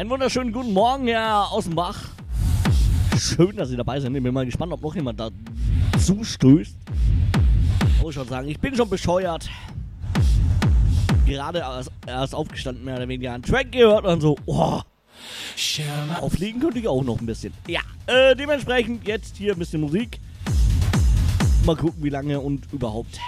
einen wunderschönen guten Morgen, Herr Außenbach. Schön, dass Sie dabei sind. Ich bin mal gespannt, ob noch jemand da zustößt. Muss ich schon sagen, ich bin schon bescheuert. Gerade erst, erst aufgestanden, mehr oder weniger einen Track gehört und so, oh, auflegen könnte ich auch noch ein bisschen. Ja, äh, dementsprechend jetzt hier ein bisschen Musik. Mal gucken, wie lange und überhaupt.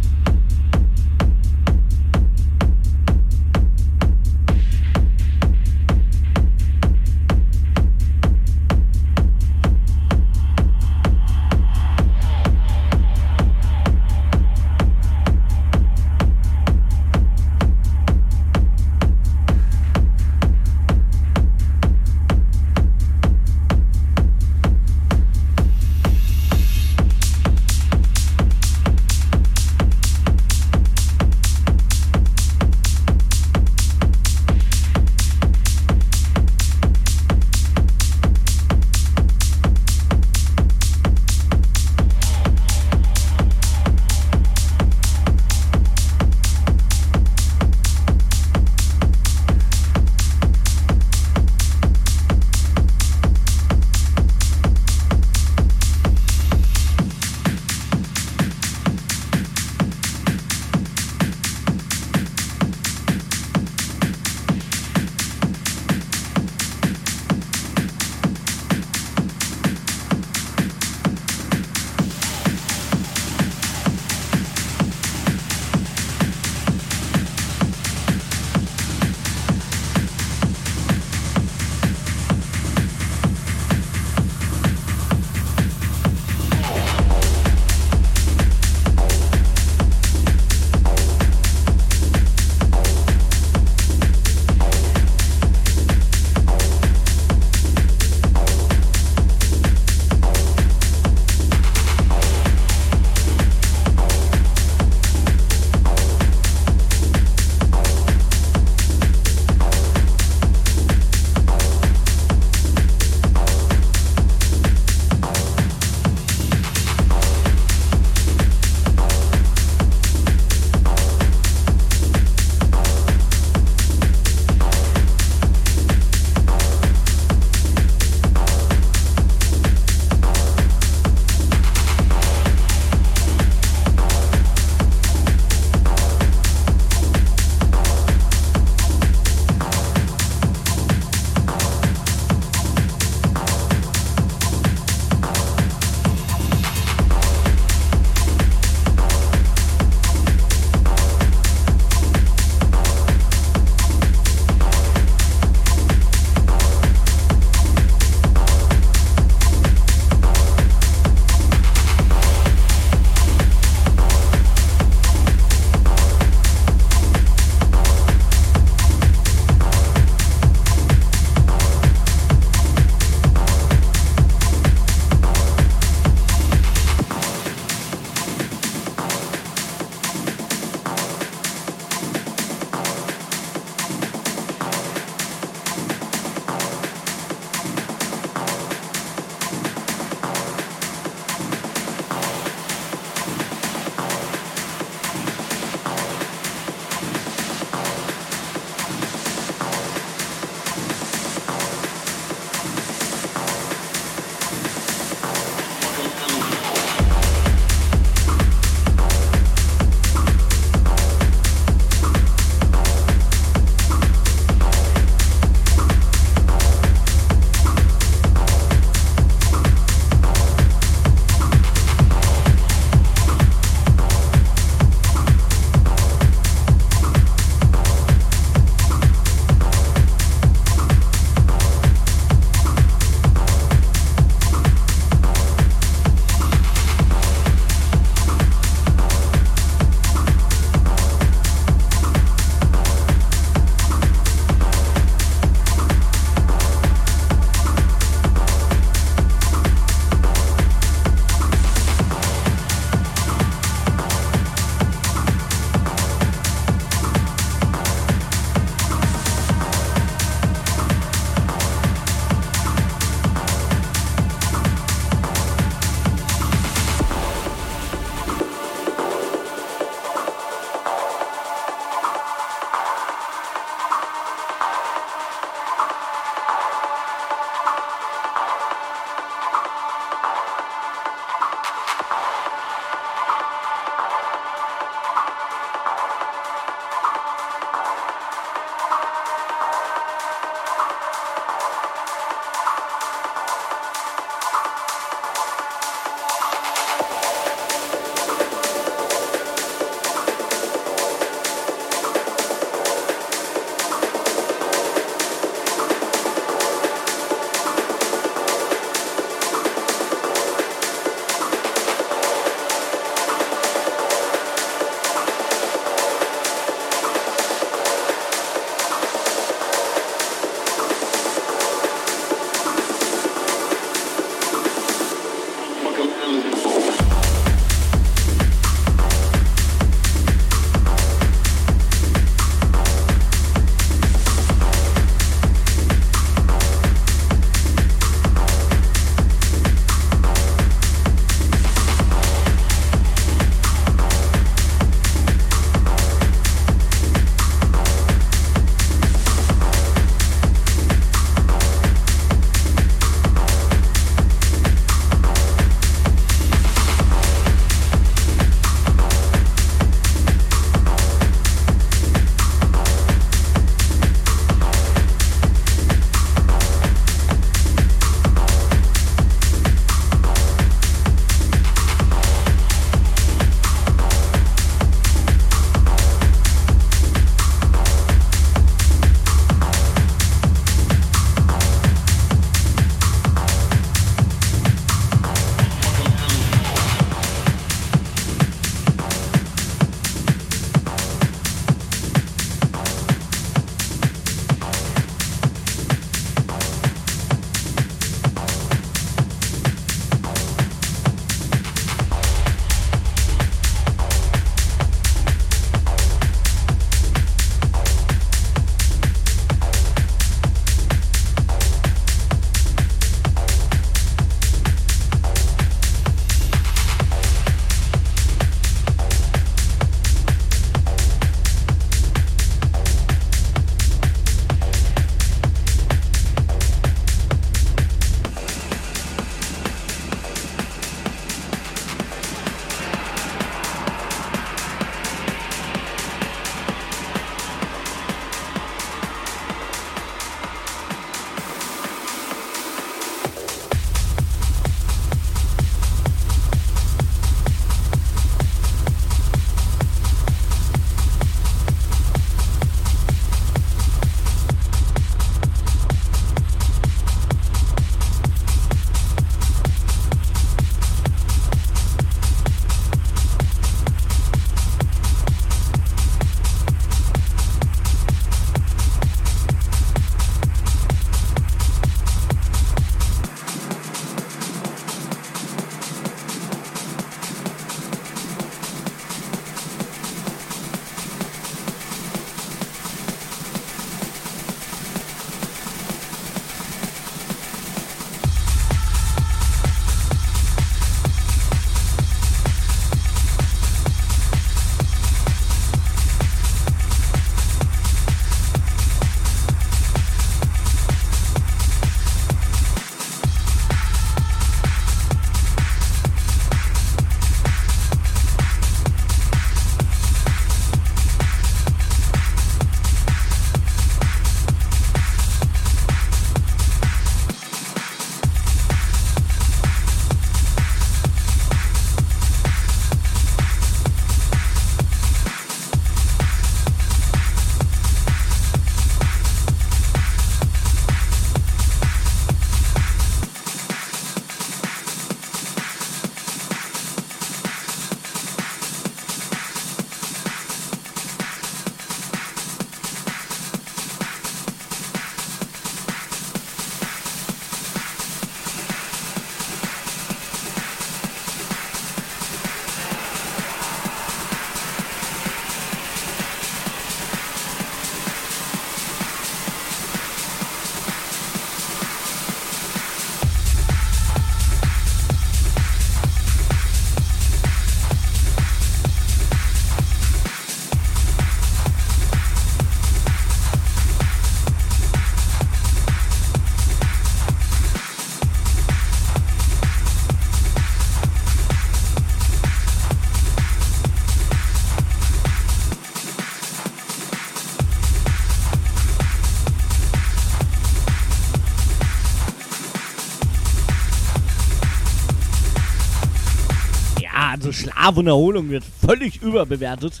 Schlaf und Erholung wird völlig überbewertet.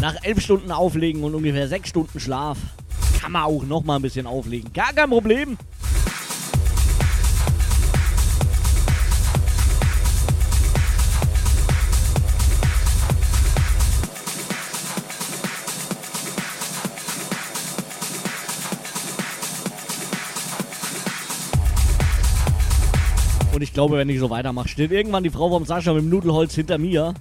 Nach elf Stunden Auflegen und ungefähr sechs Stunden Schlaf kann man auch noch mal ein bisschen auflegen. Gar kein Problem. Glaube, wenn ich so weitermache, steht irgendwann die Frau vom Sascha mit dem Nudelholz hinter mir.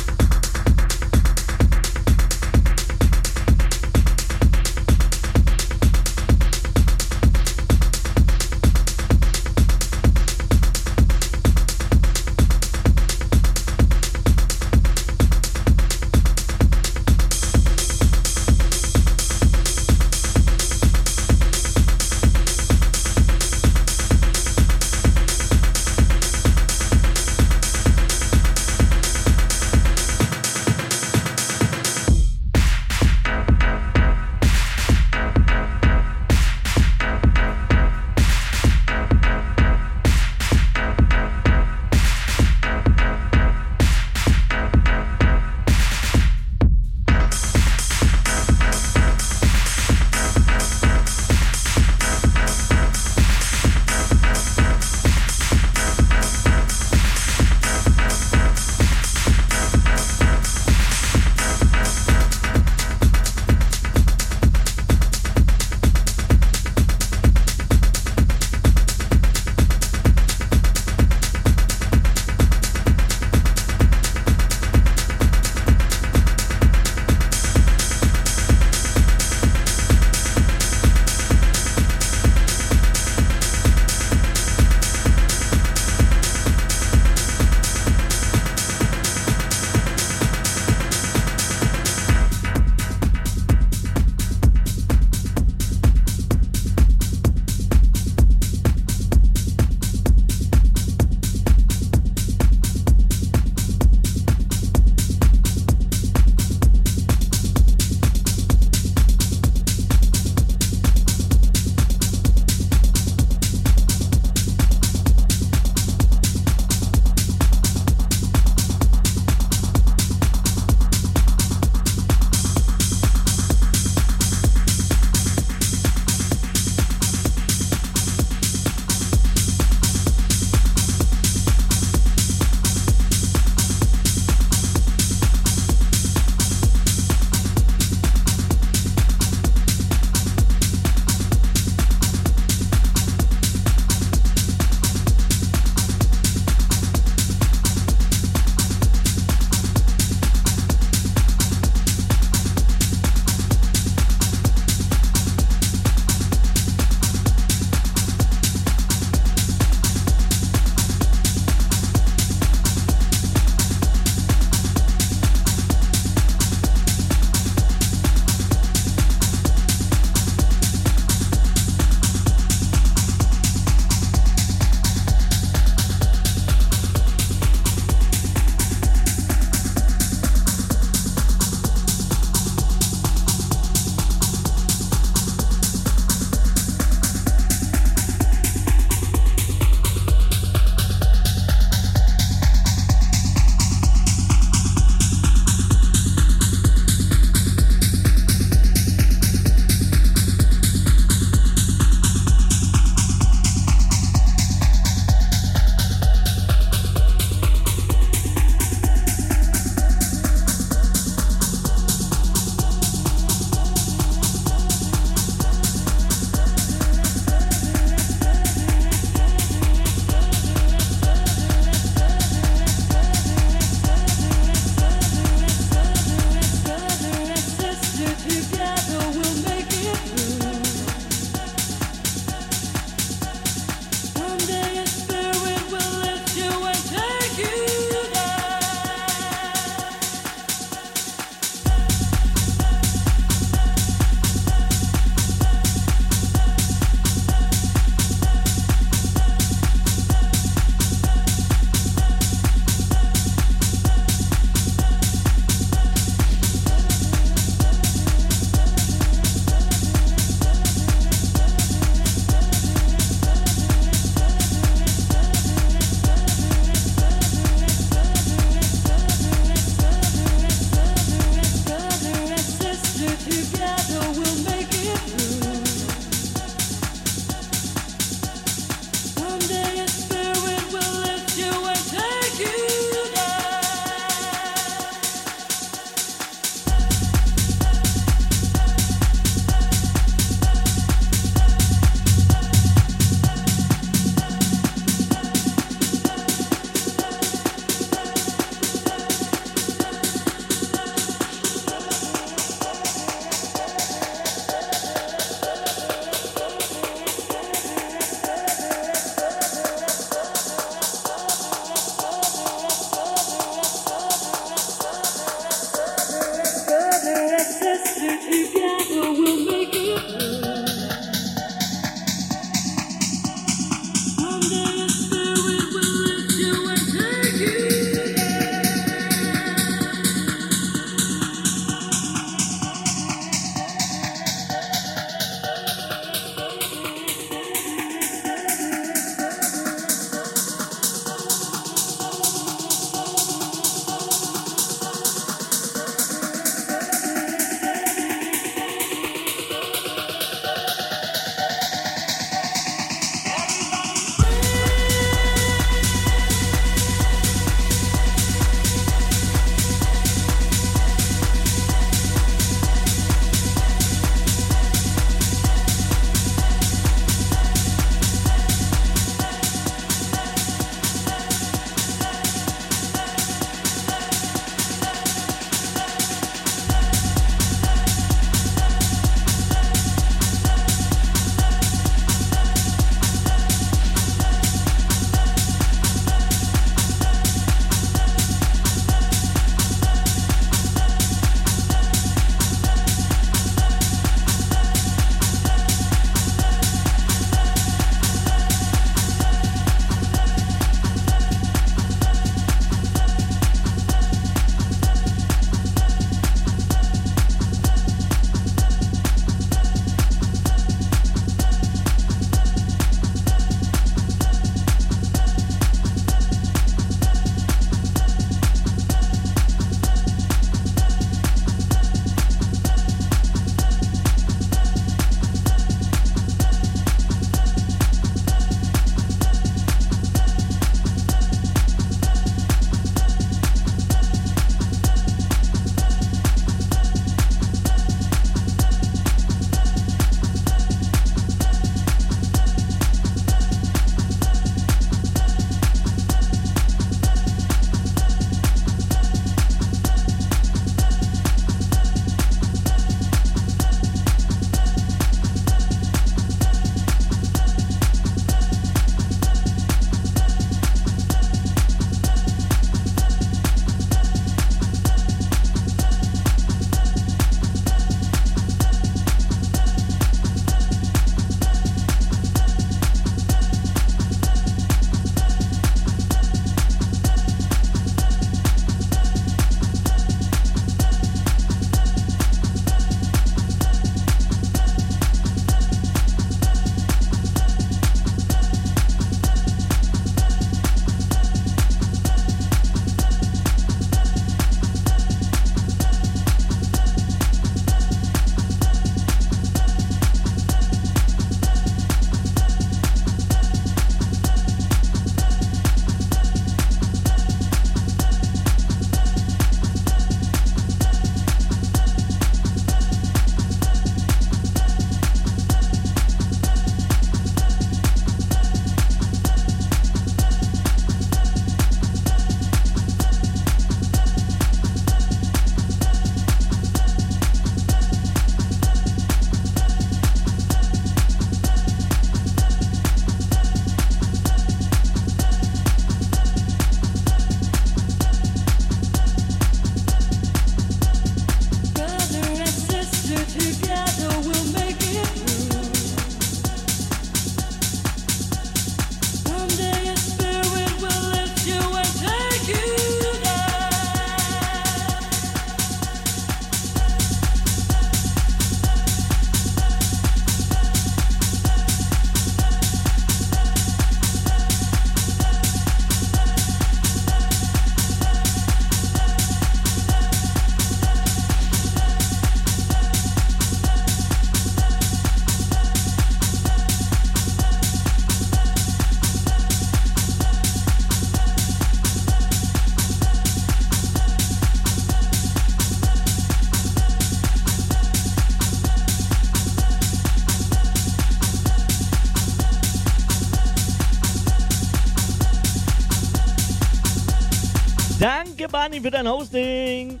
Barney, für dein Hosting.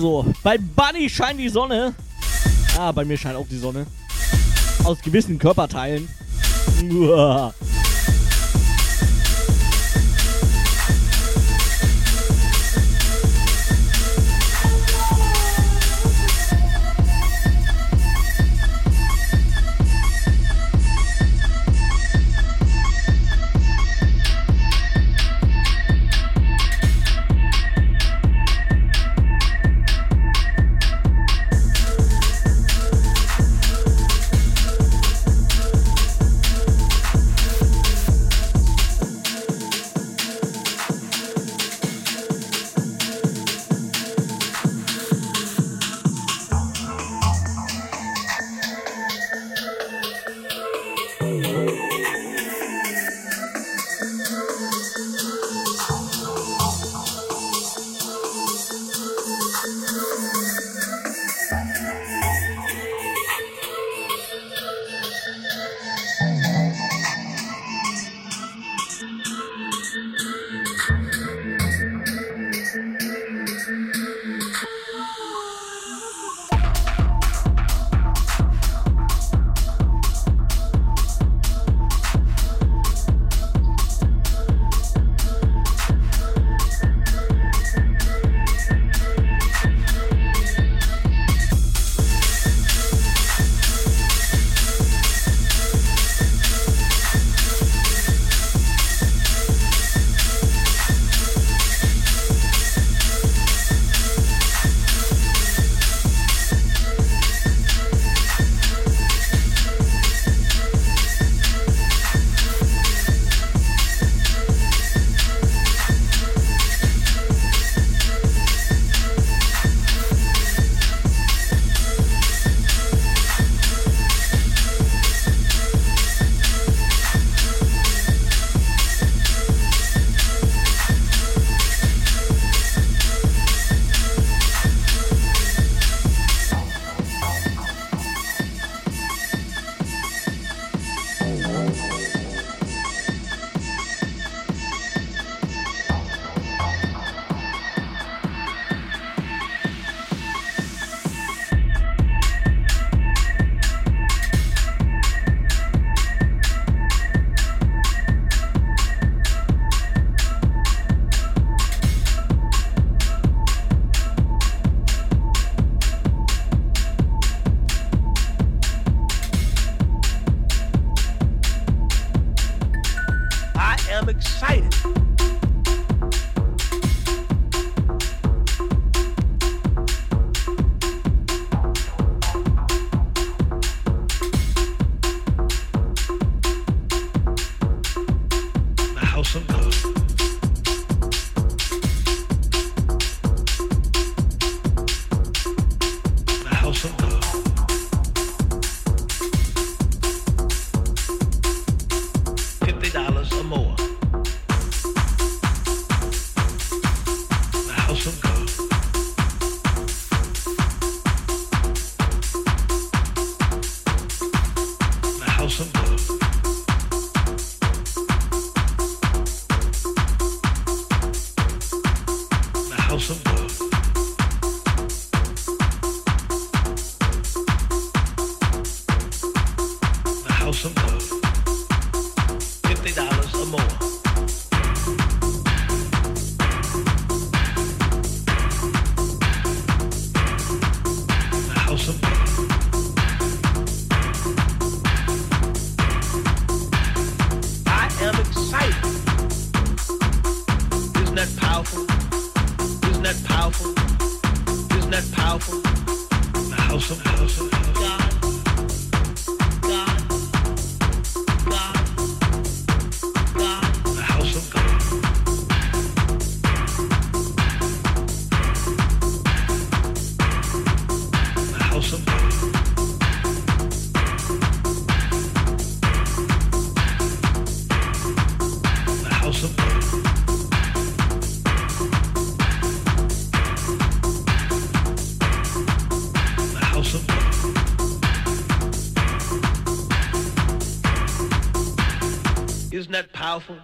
So, so. Bei Bunny scheint die Sonne. Ah, bei mir scheint auch die Sonne. Aus gewissen Körperteilen. Uah. Isn't that powerful?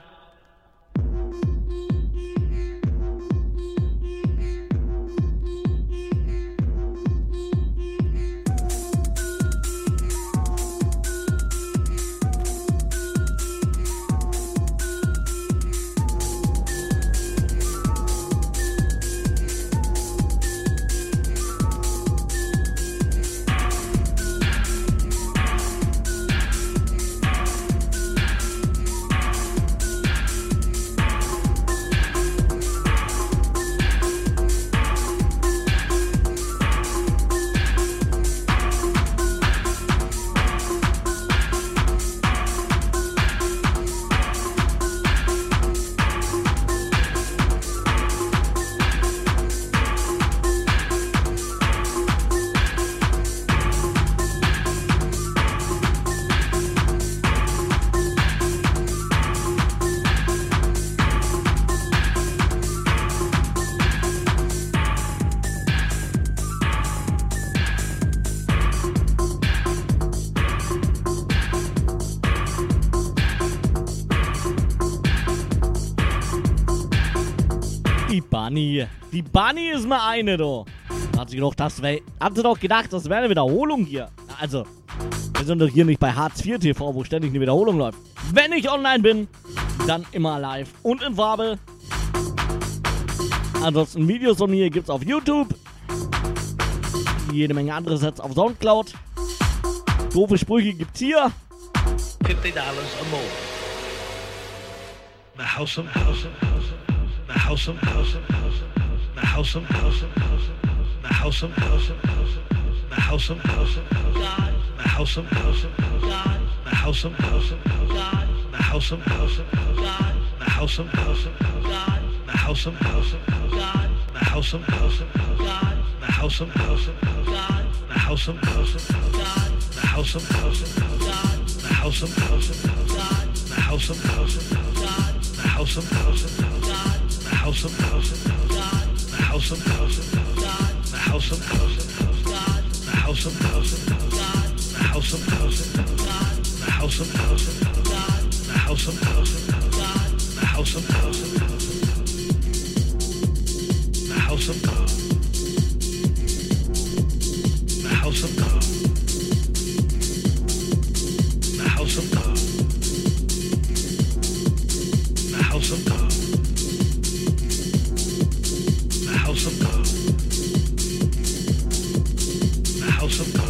Bunny. Die Bunny ist mal eine, du. Hat sie gedacht, das wär, sie doch gedacht, das wäre eine Wiederholung hier. Also, wir sind doch hier nicht bei Hartz IV TV, wo ständig eine Wiederholung läuft. Wenn ich online bin, dann immer live und in Farbe. Ansonsten Videos von mir gibt's auf YouTube. Jede Menge andere Sets auf Soundcloud. Doofe Sprüche gibt's hier. Fifty dollars or more. The house of house of house of house of house of house the house of house of house of the house of house of house of the house of house of God. The house of house of God. The house of house of God. The house of house of God. The house of house of God. The house of house of God. The house of house of God. The house of house of God. The house of house of God. The house of house of God. The house of house of God. The house of house of God. The house of house of God. House of house of God. The house of house of God. The house of house of God. The house of house of God. The house of house of God. The house of house of God. The house of house of God. The house of house of God. The house of God. The house of God. The house of God. The house of God. House of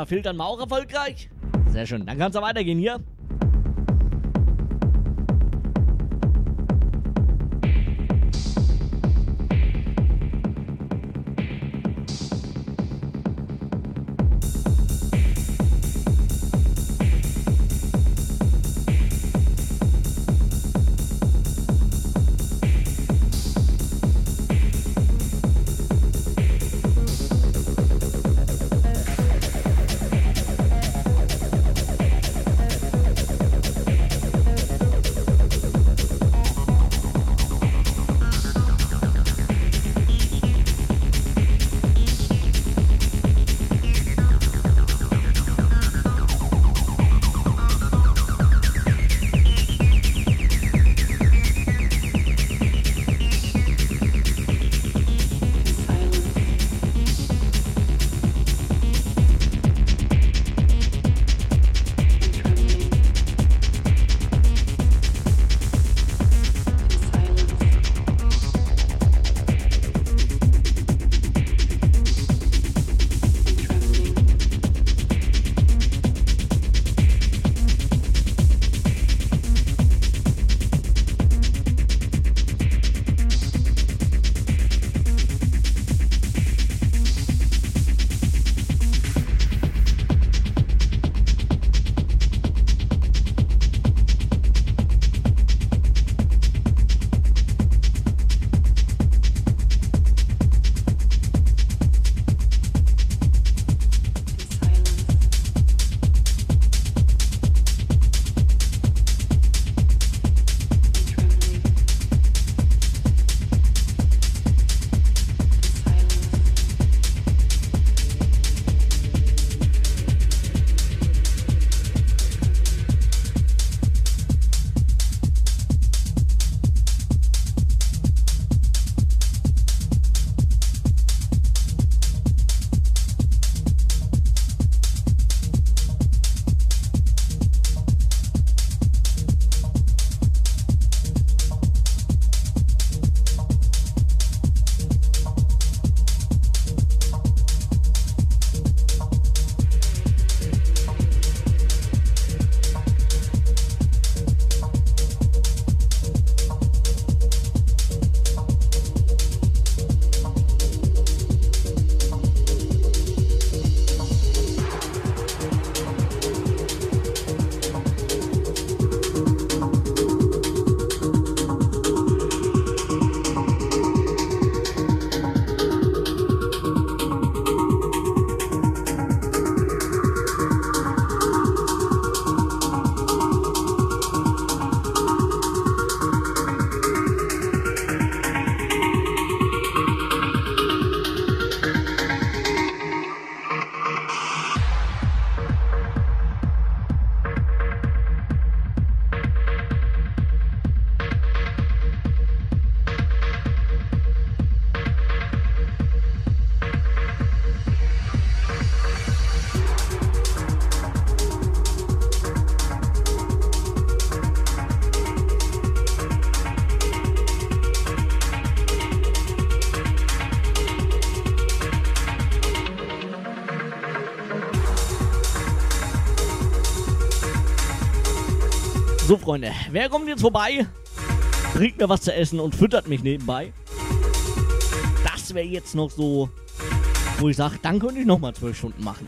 Einmal filtern wir auch erfolgreich. Sehr schön. Dann kann es weitergehen hier. Freunde, wer kommt jetzt vorbei? Bringt mir was zu essen und füttert mich nebenbei. Das wäre jetzt noch so, wo ich sage, dann könnte ich nochmal zwölf Stunden machen.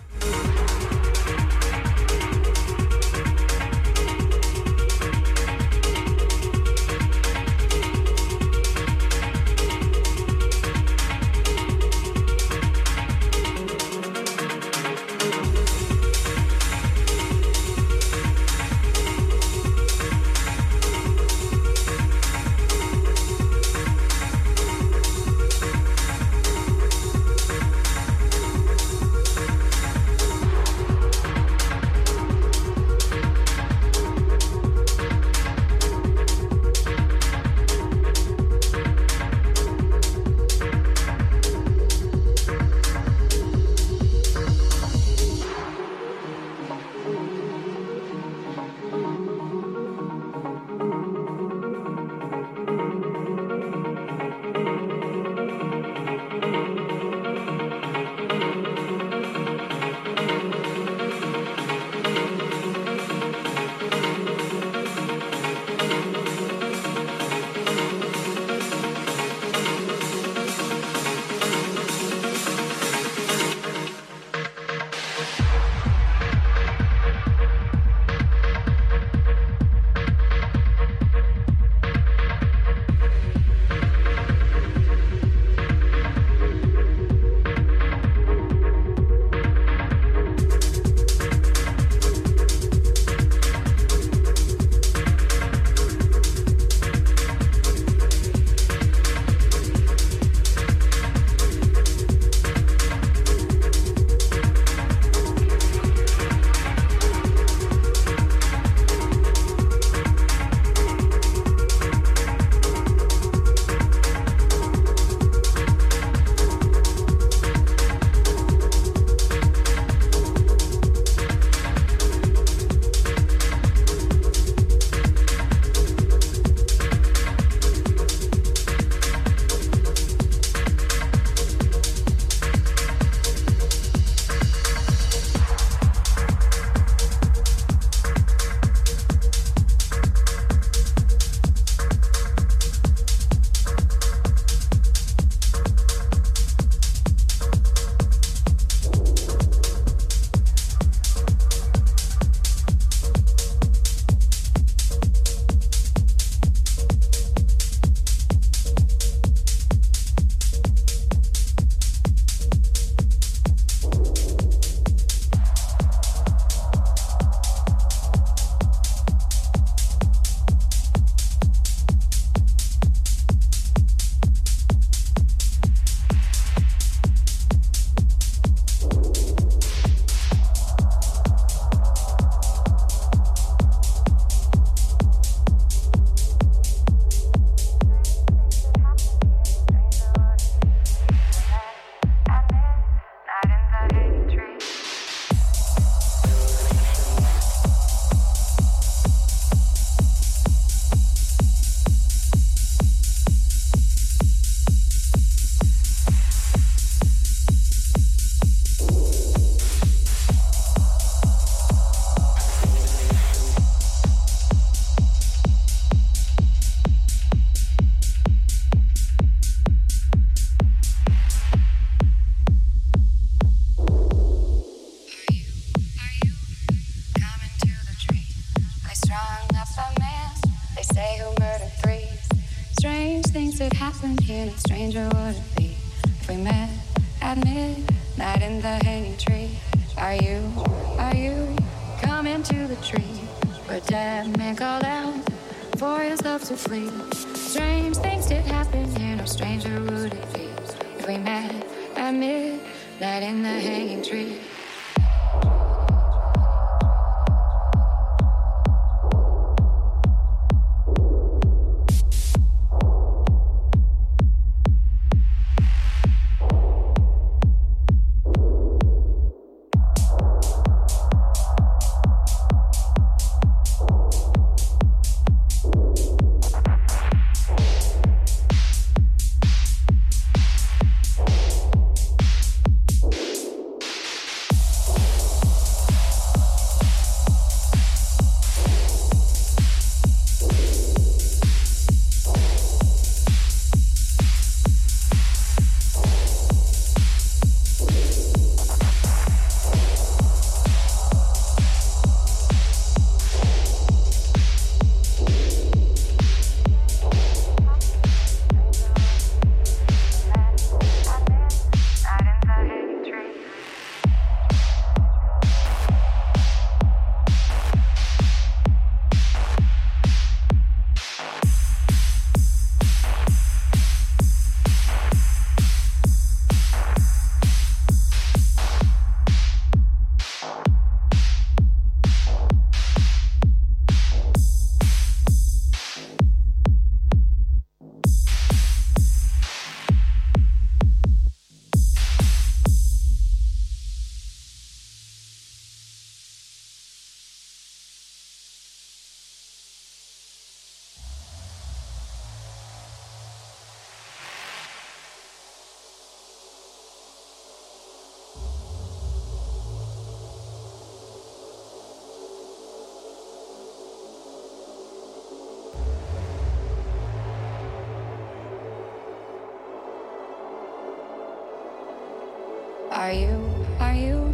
Are you, are you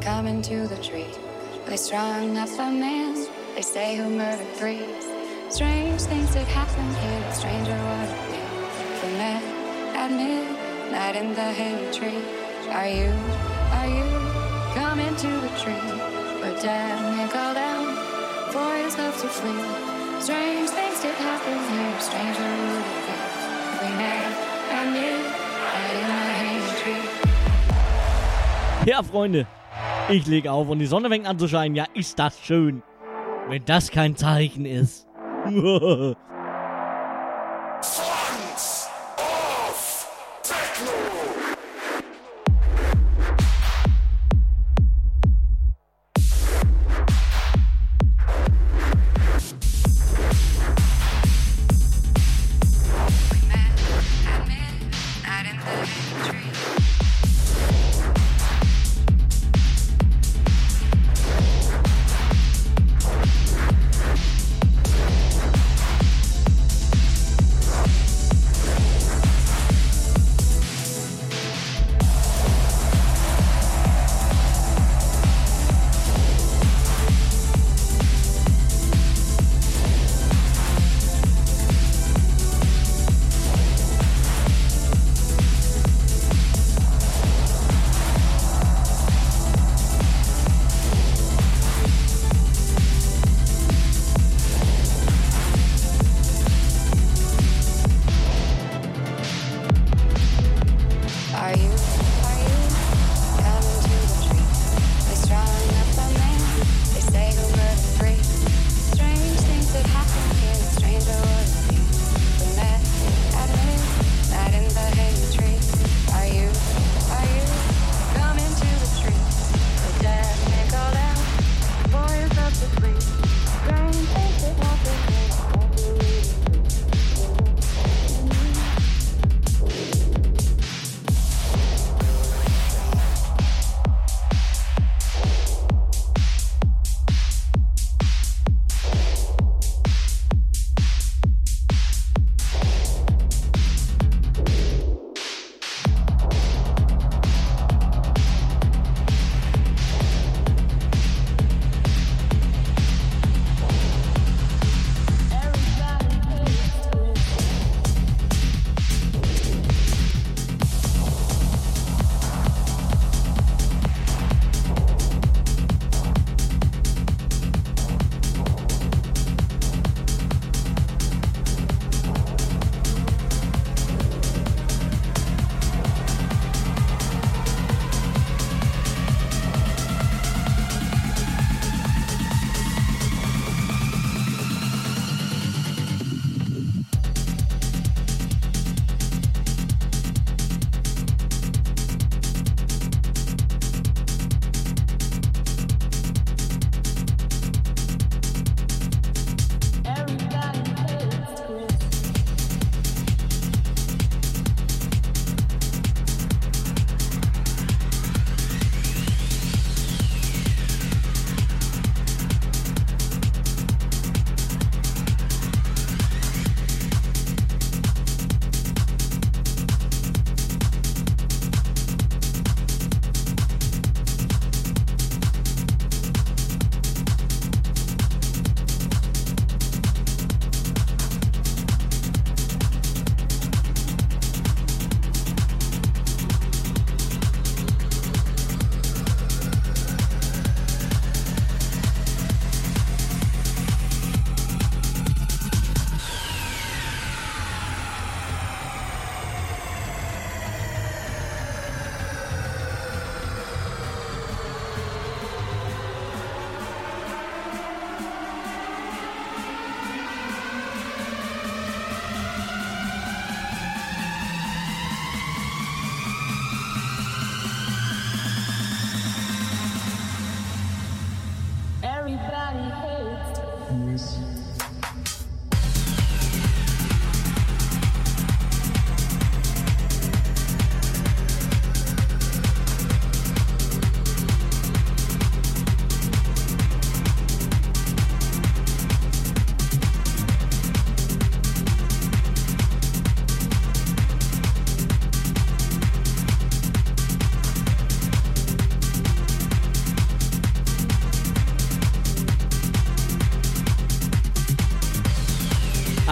coming to the tree? They strung up a man, they say who murdered three. Strange things that happen here, stranger would be? We met at midnight in the hanging tree. Are you, are you coming to the tree? Where dead man called out for his love to flee. Strange things did happen here, stranger would Ja, Freunde, ich leg auf und die Sonne fängt an zu scheinen. Ja, ist das schön. Wenn das kein Zeichen ist.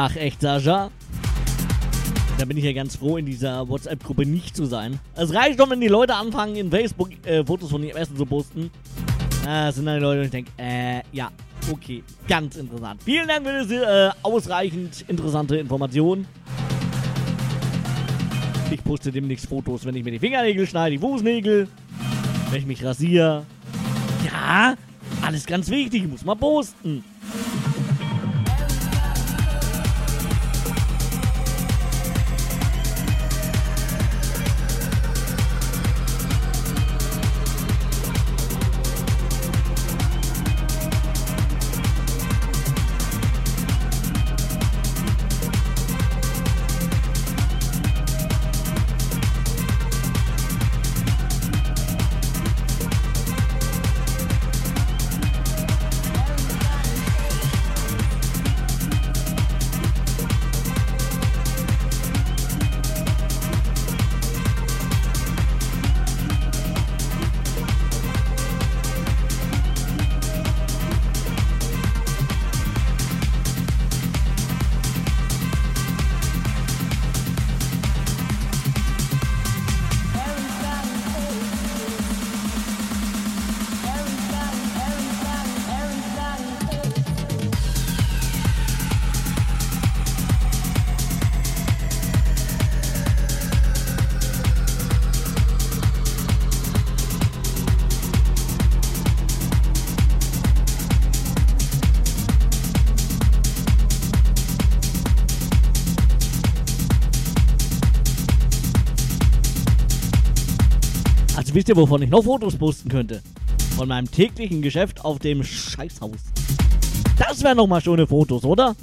Ach, echt, Sascha? Da bin ich ja ganz froh, in dieser WhatsApp-Gruppe nicht zu sein. Es reicht schon, wenn die Leute anfangen, in Facebook äh, Fotos von ihrem Essen zu posten. Ah, Das sind dann die Leute, und ich denke, äh, ja, okay, ganz interessant. Vielen Dank für diese äh, ausreichend interessante Information. Ich poste demnächst Fotos, wenn ich mir die Fingernägel schneide, die Fußnägel, wenn ich mich rasiere. Ja, alles ganz wichtig, muss man posten. Wisst ihr, wovon ich noch Fotos posten könnte? Von meinem täglichen Geschäft auf dem Scheißhaus. Das wären noch mal schöne Fotos, oder?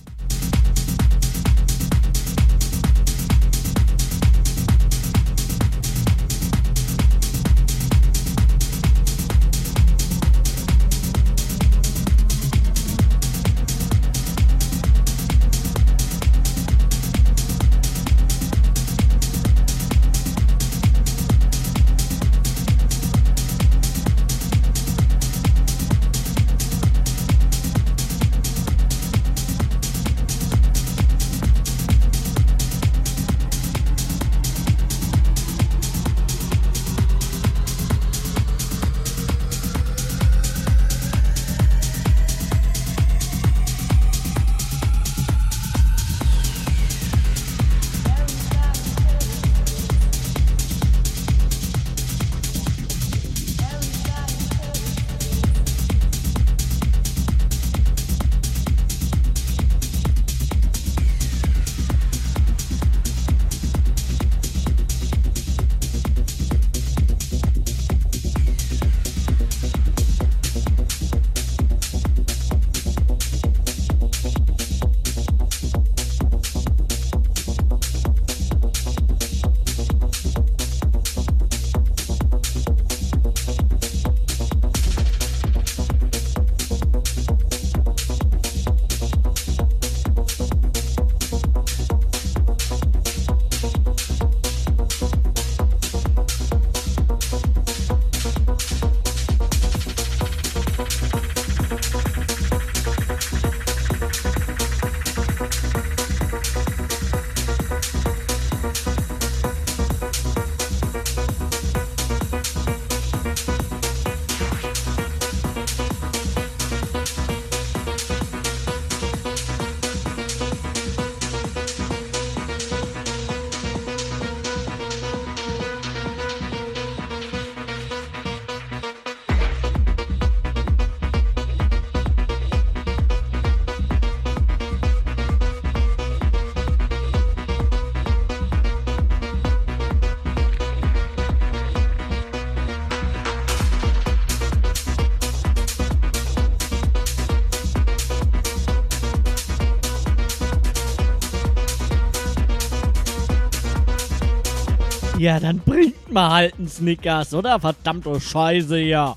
Ja, dann bringt mal halt einen Snickers, oder? Verdammte Scheiße, ja.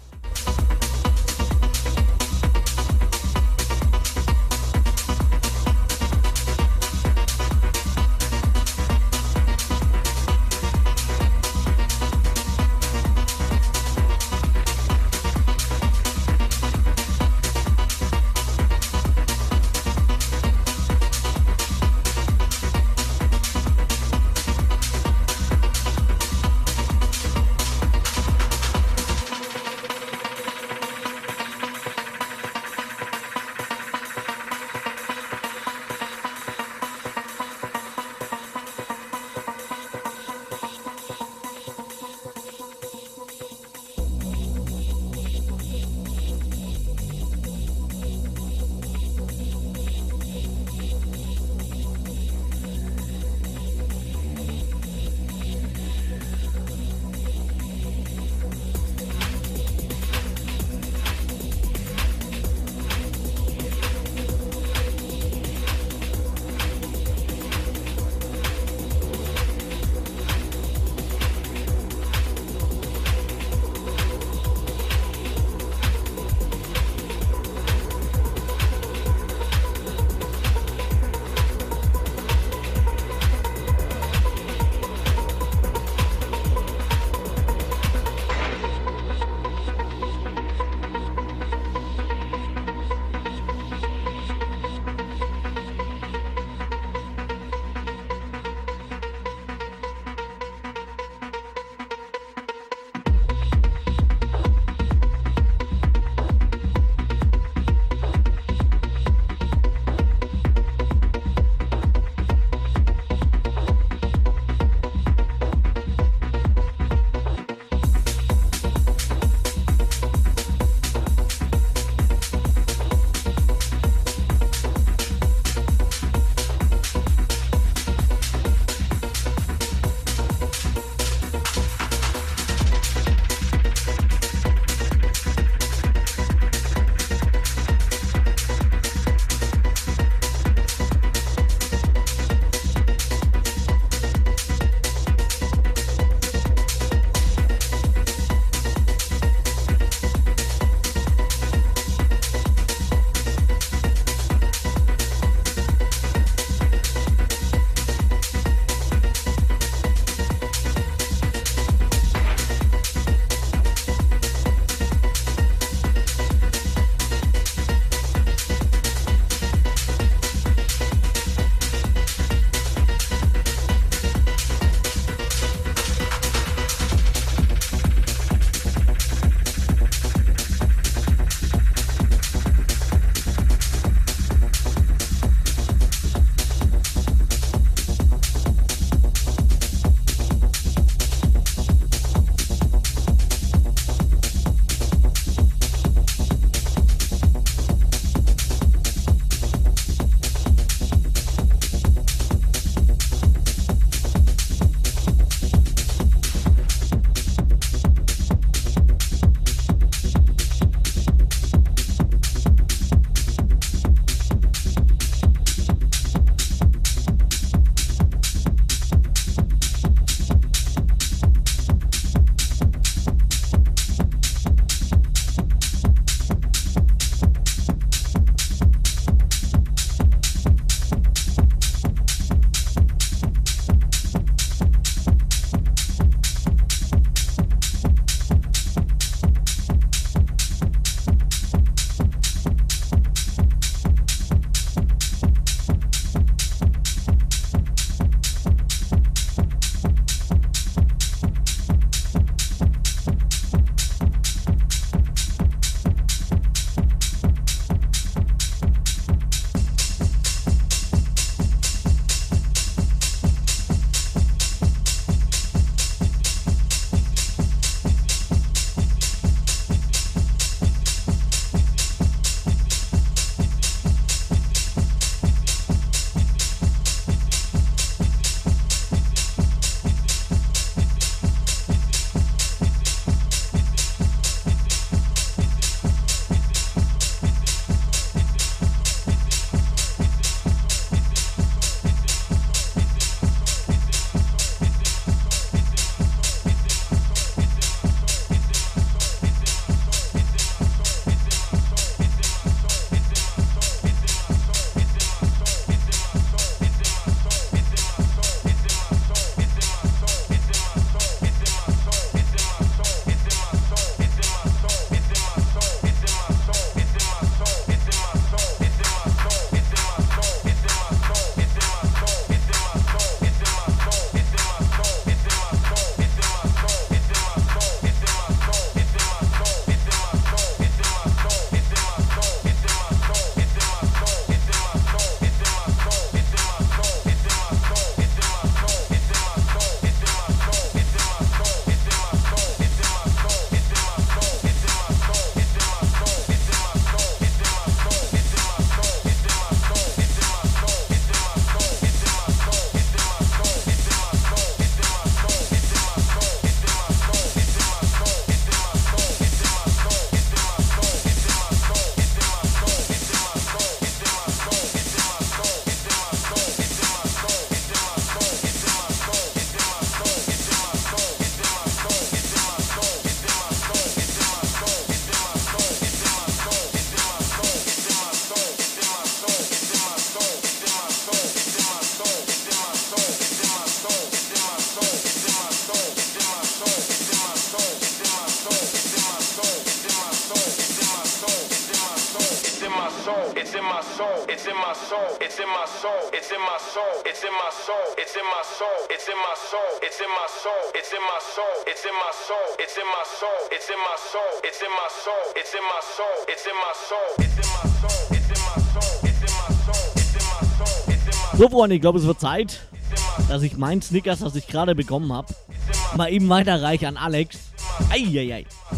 In my soul. It's in my soul. It's in my soul. It's in my soul. It's in my soul. It's in my soul. It's in my soul. It's in my soul. It's in my soul. It's in my soul. It's in my soul. It's in my soul. It's in my soul. It's in my soul. It's in my soul. It's in my soul. It's in my soul. It's in my So, Freunde, ich glaube, es wird Zeit, dass ich mein Snickers, das ich gerade bekommen habe, mal eben weiterreiche an Alex. Eieiei. soul.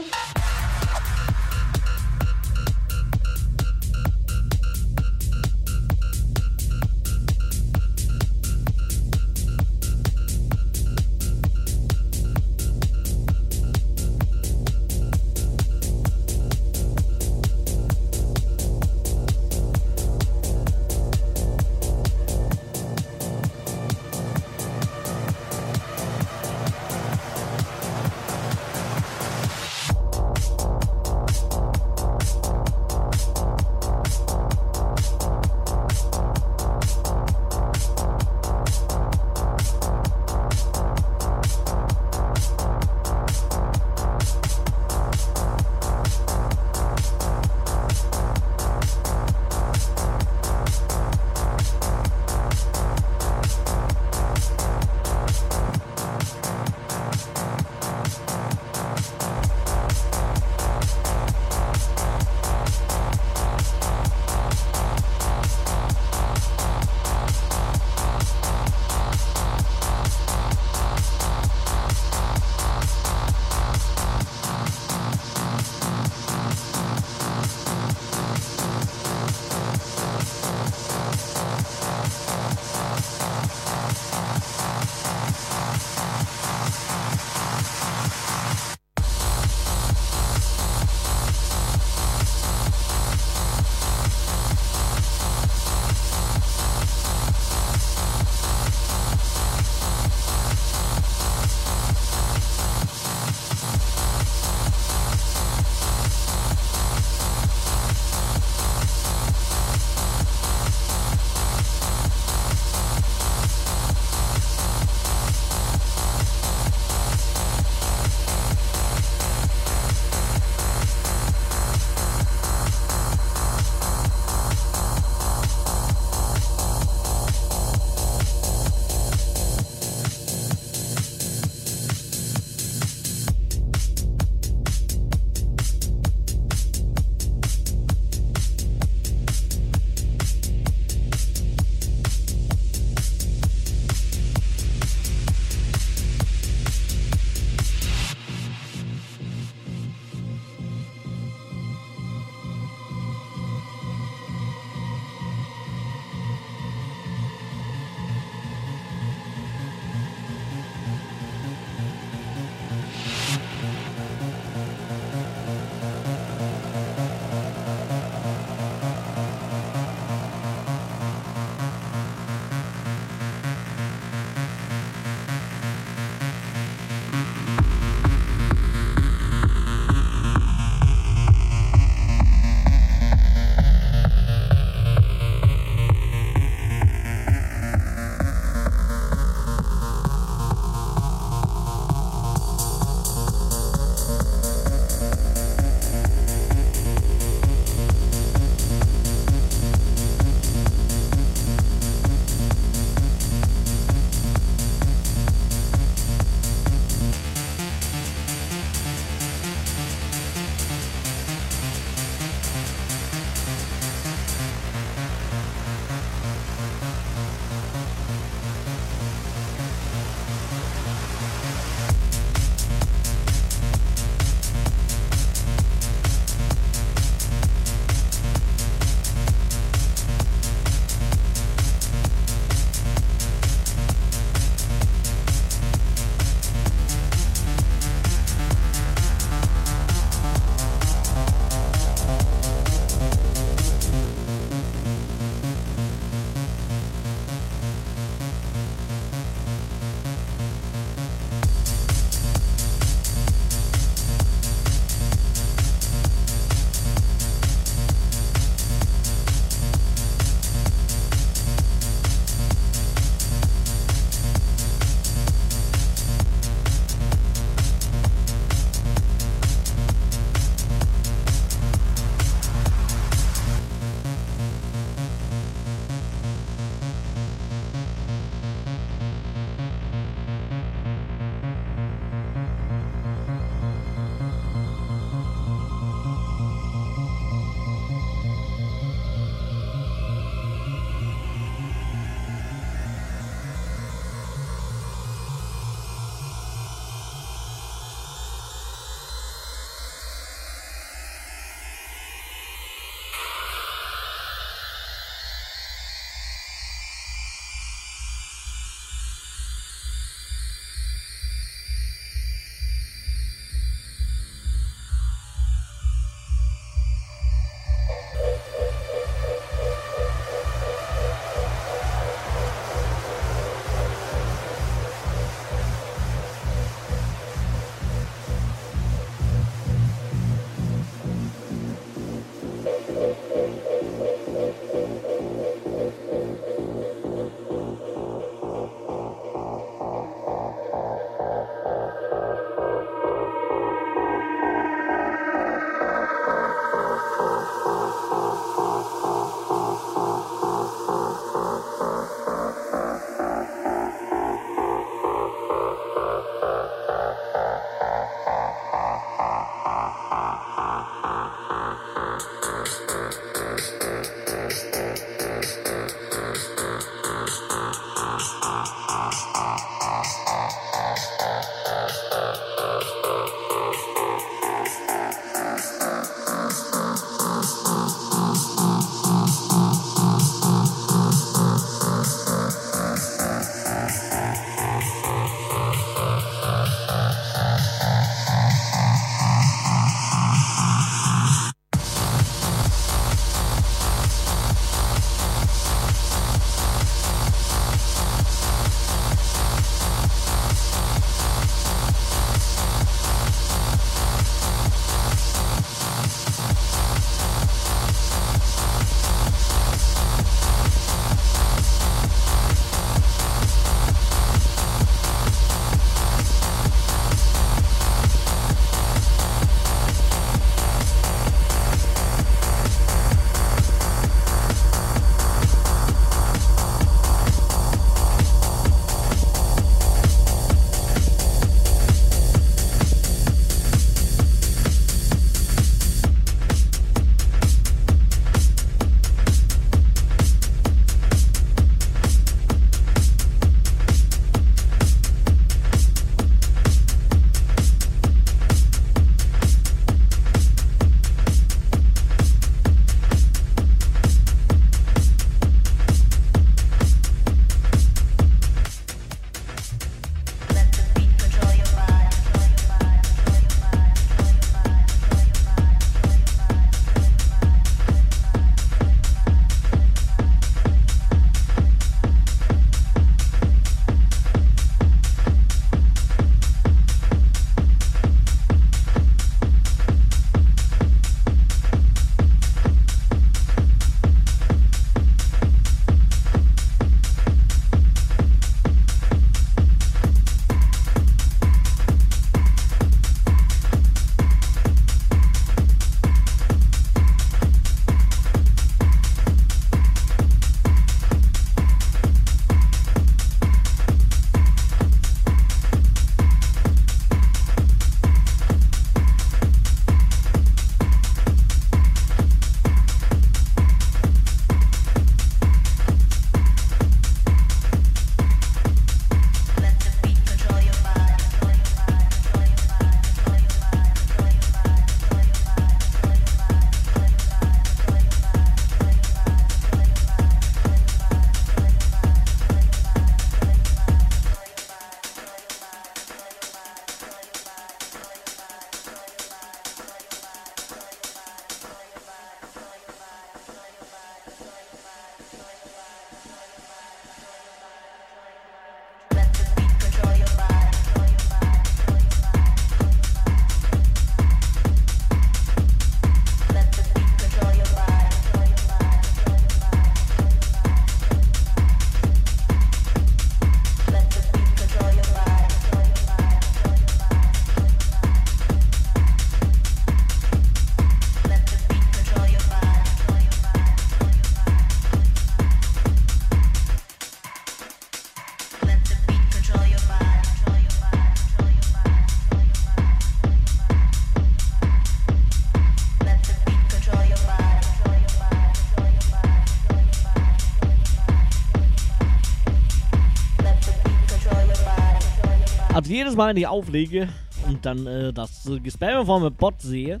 Jedes Mal, wenn ich auflege und dann äh, das Gespamme vom Bot sehe,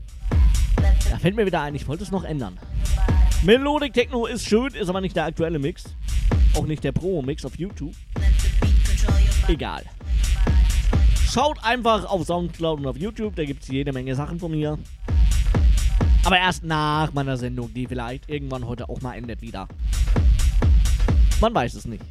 da fällt mir wieder ein, ich wollte es noch ändern. Melodic Techno ist schön, ist aber nicht der aktuelle Mix. Auch nicht der Pro-Mix auf YouTube. Egal. Schaut einfach auf Soundcloud und auf YouTube, da gibt es jede Menge Sachen von mir. Aber erst nach meiner Sendung, die vielleicht irgendwann heute auch mal endet wieder. Man weiß es nicht.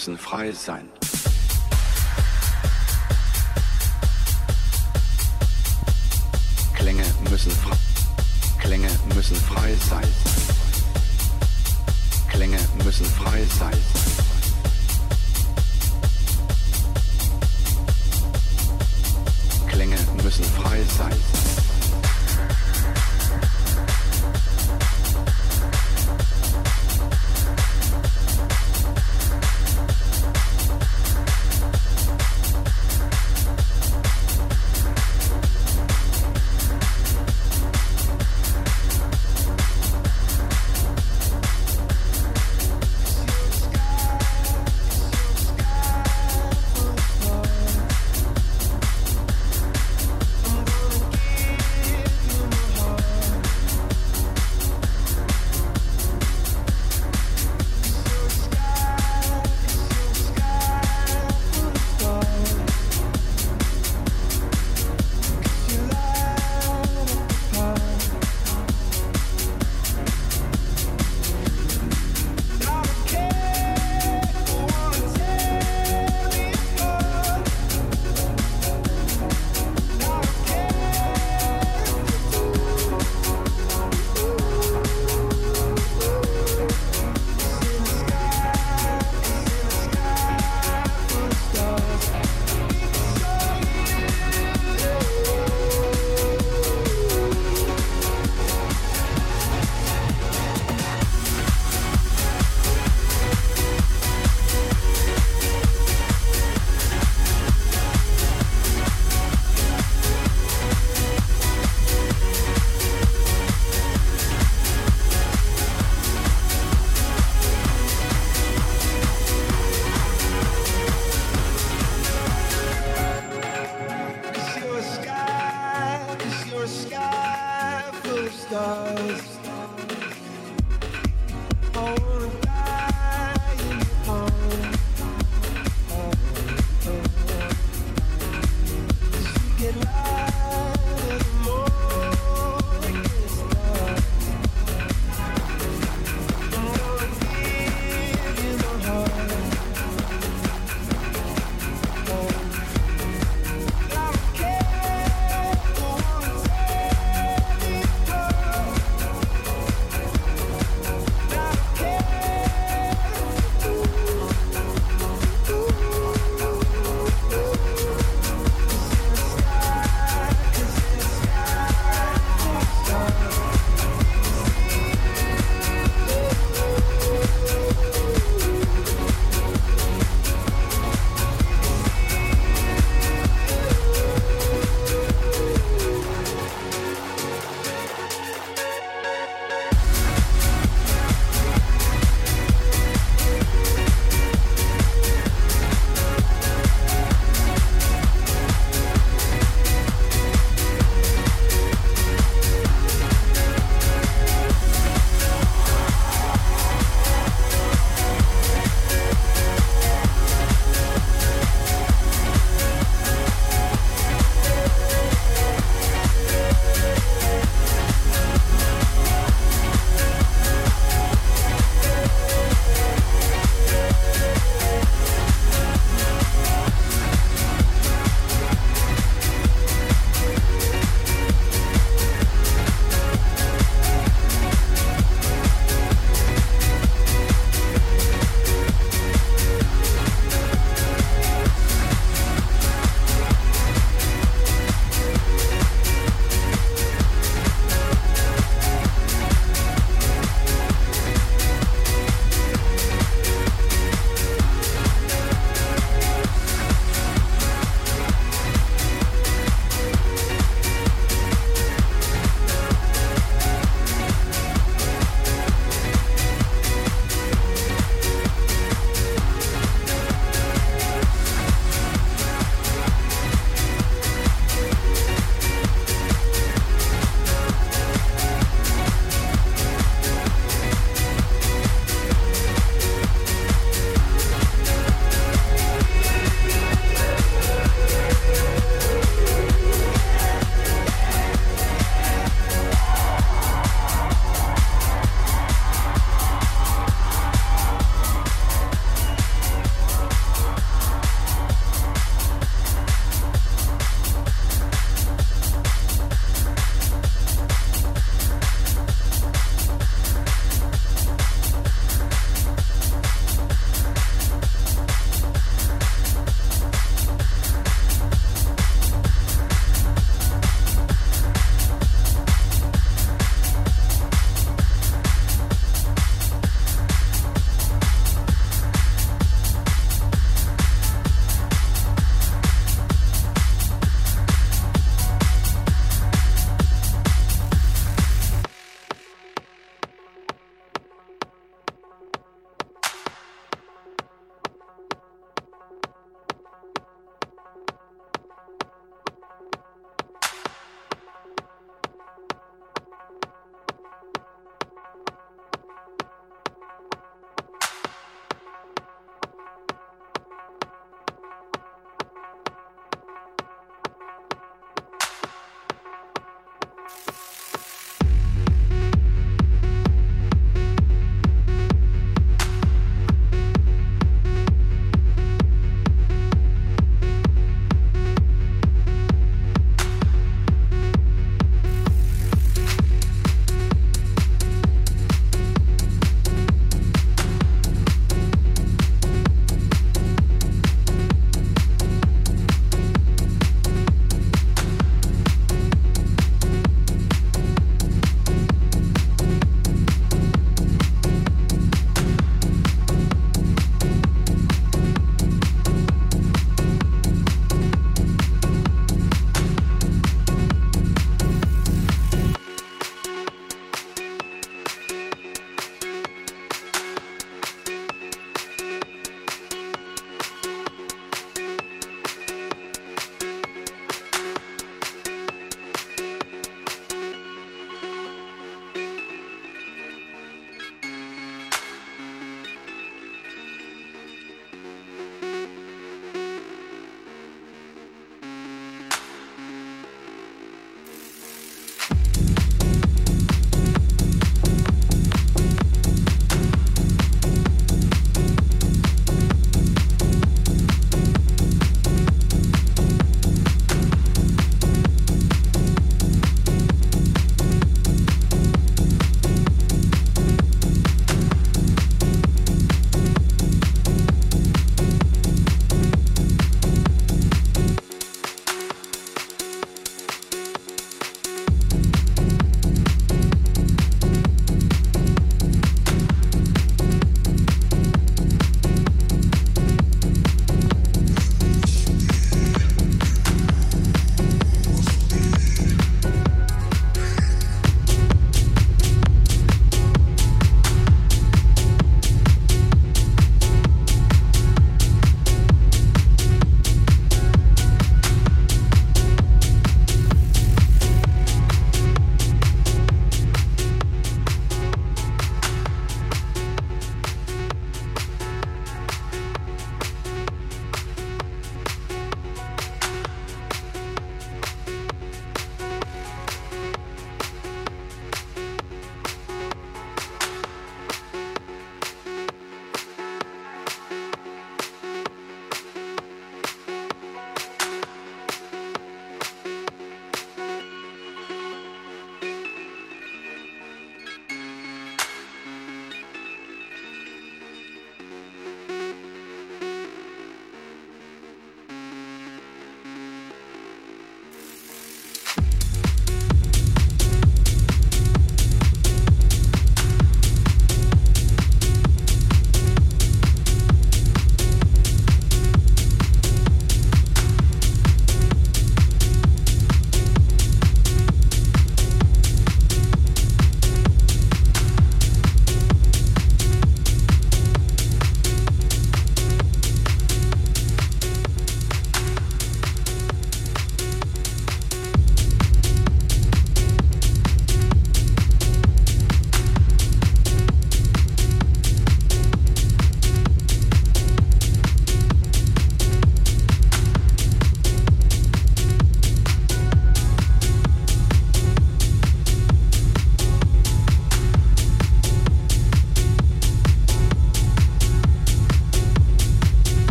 Müssen frei sein.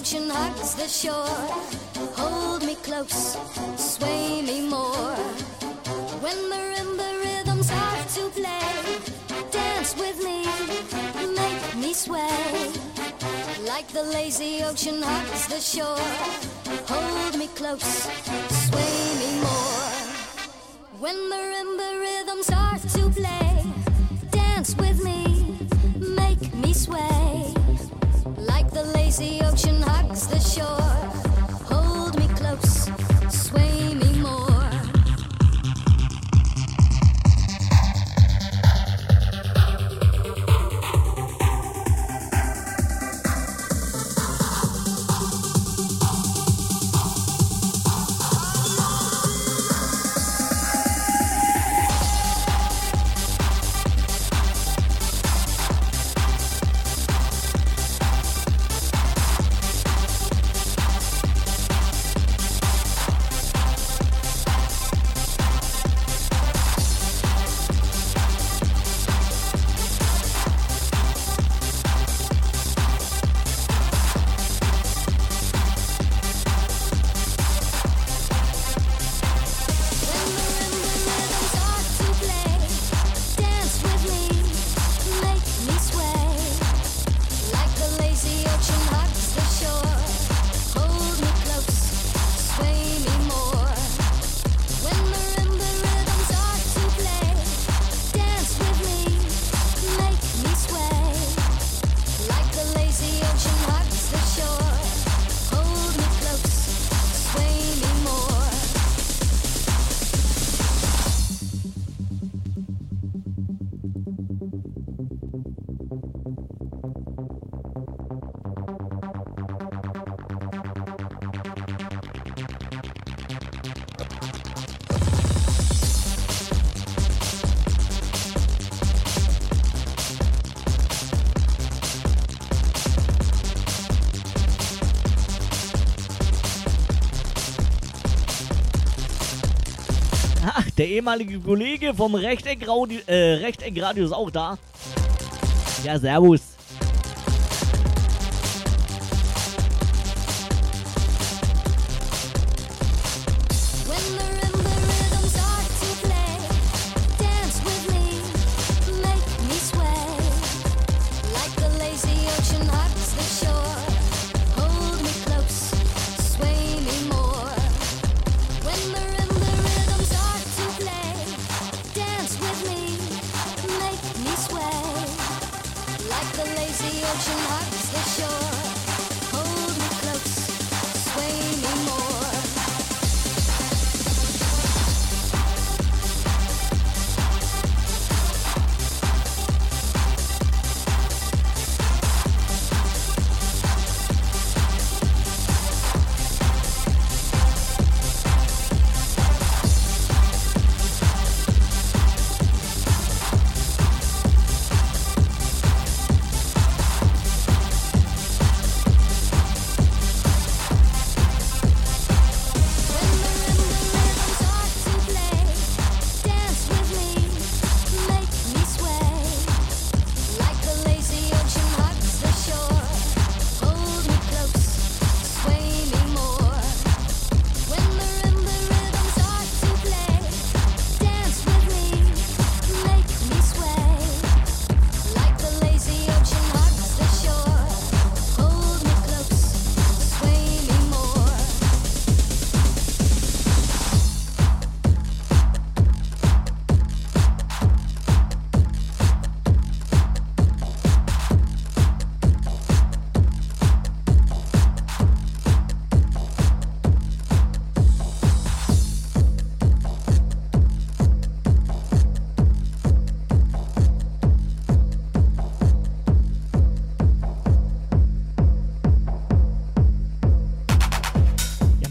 Ocean hugs the shore. Hold me close, sway me more. When marimba rhythms start to play, dance with me, make me sway like the lazy ocean hugs the shore. Hold me close, sway me more. When marimba rhythms start to play, der ehemalige Kollege vom Rechteckradio, äh, Rechteckradio ist auch da. Ja, servus.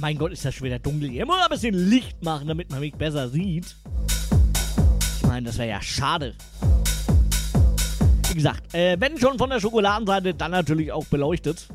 Mein Gott, ist das schon wieder dunkel. hier. Ich muss ein bisschen Licht machen, damit man mich besser sieht. Ich meine, das wäre ja schade. Wie gesagt, äh, wenn schon von der Schokoladenseite, dann natürlich auch beleuchtet.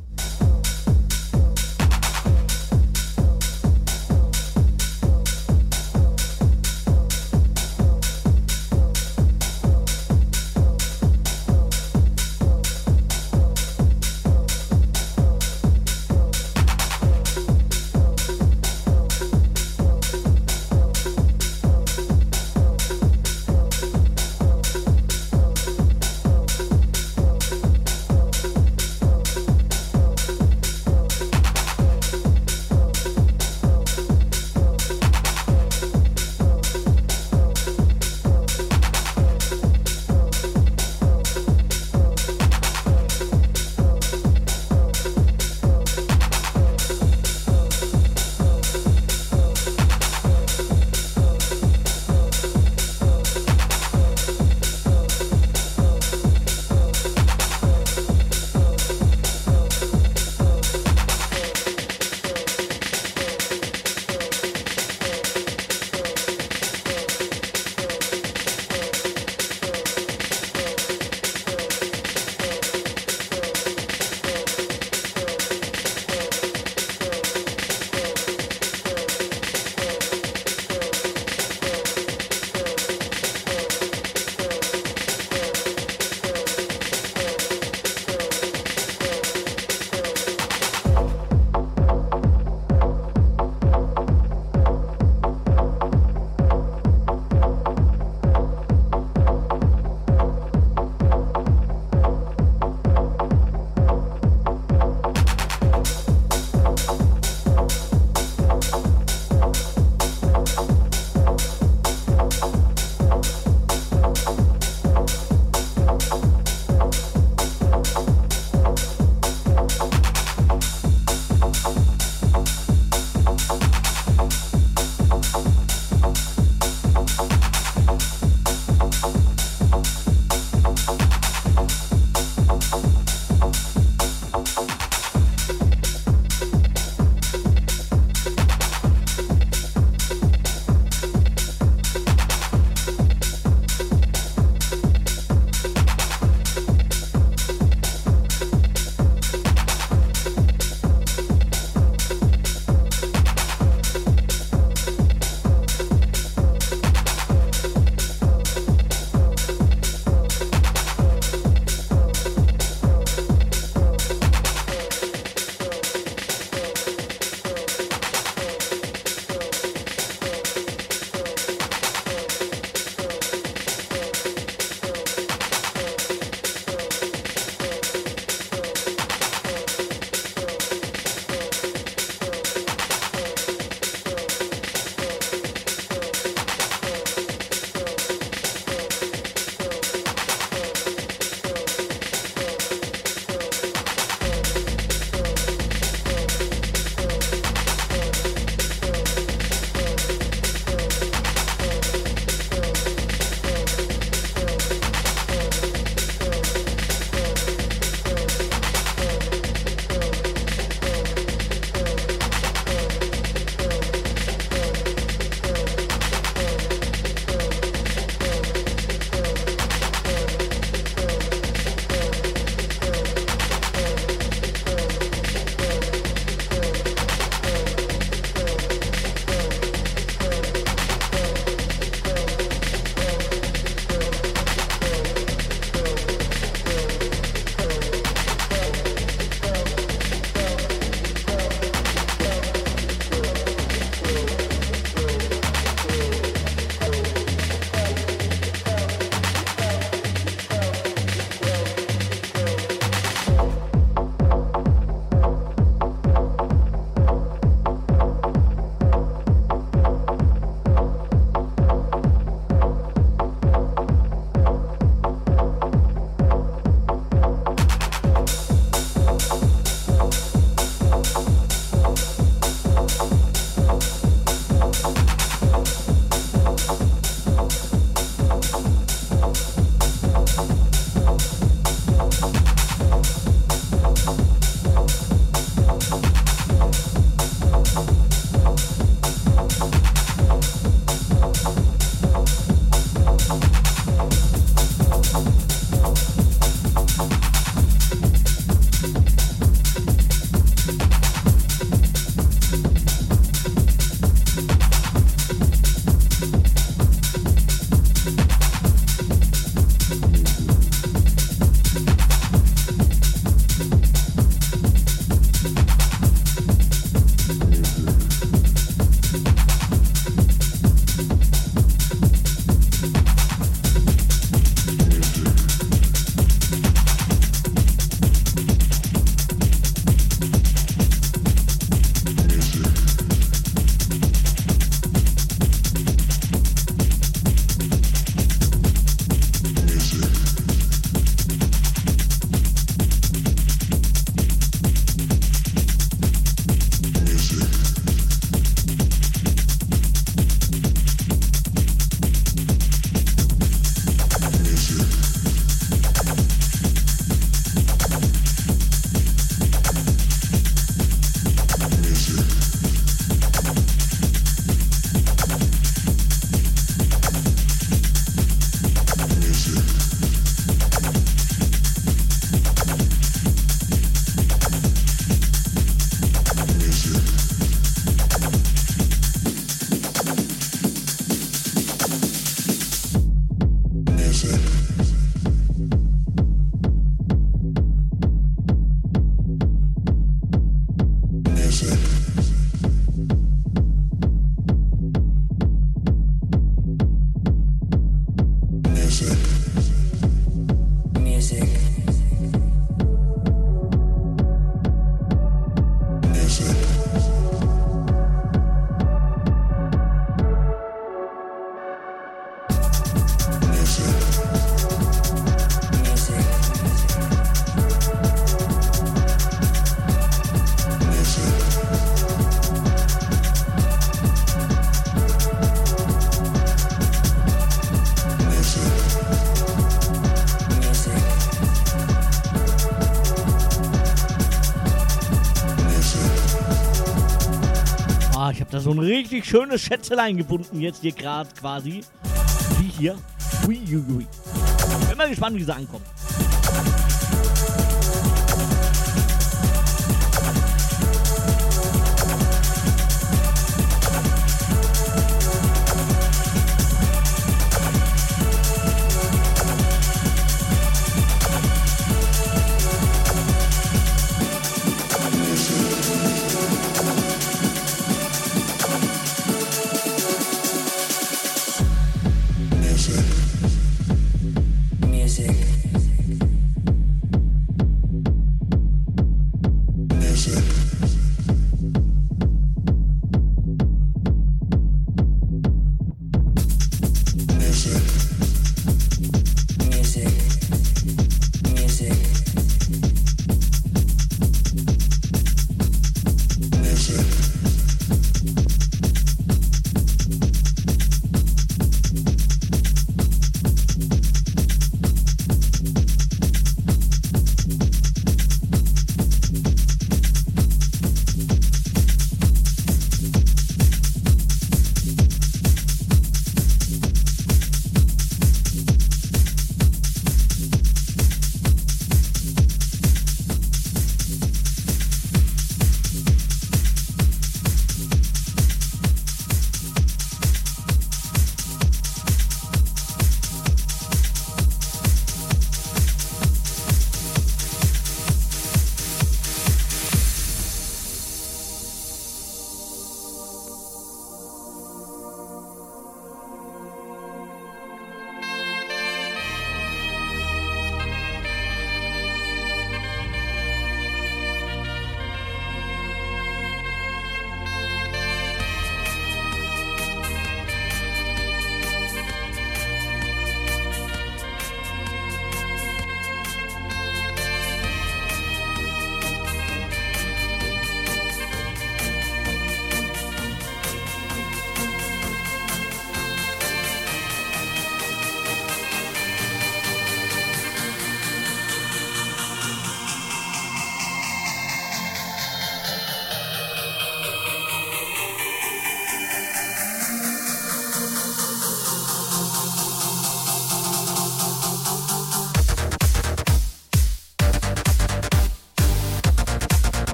Richtig schönes Schätzelein gefunden jetzt hier gerade quasi. Wie hier. Hui, hui, hui. Bin mal gespannt, wie sie ankommt.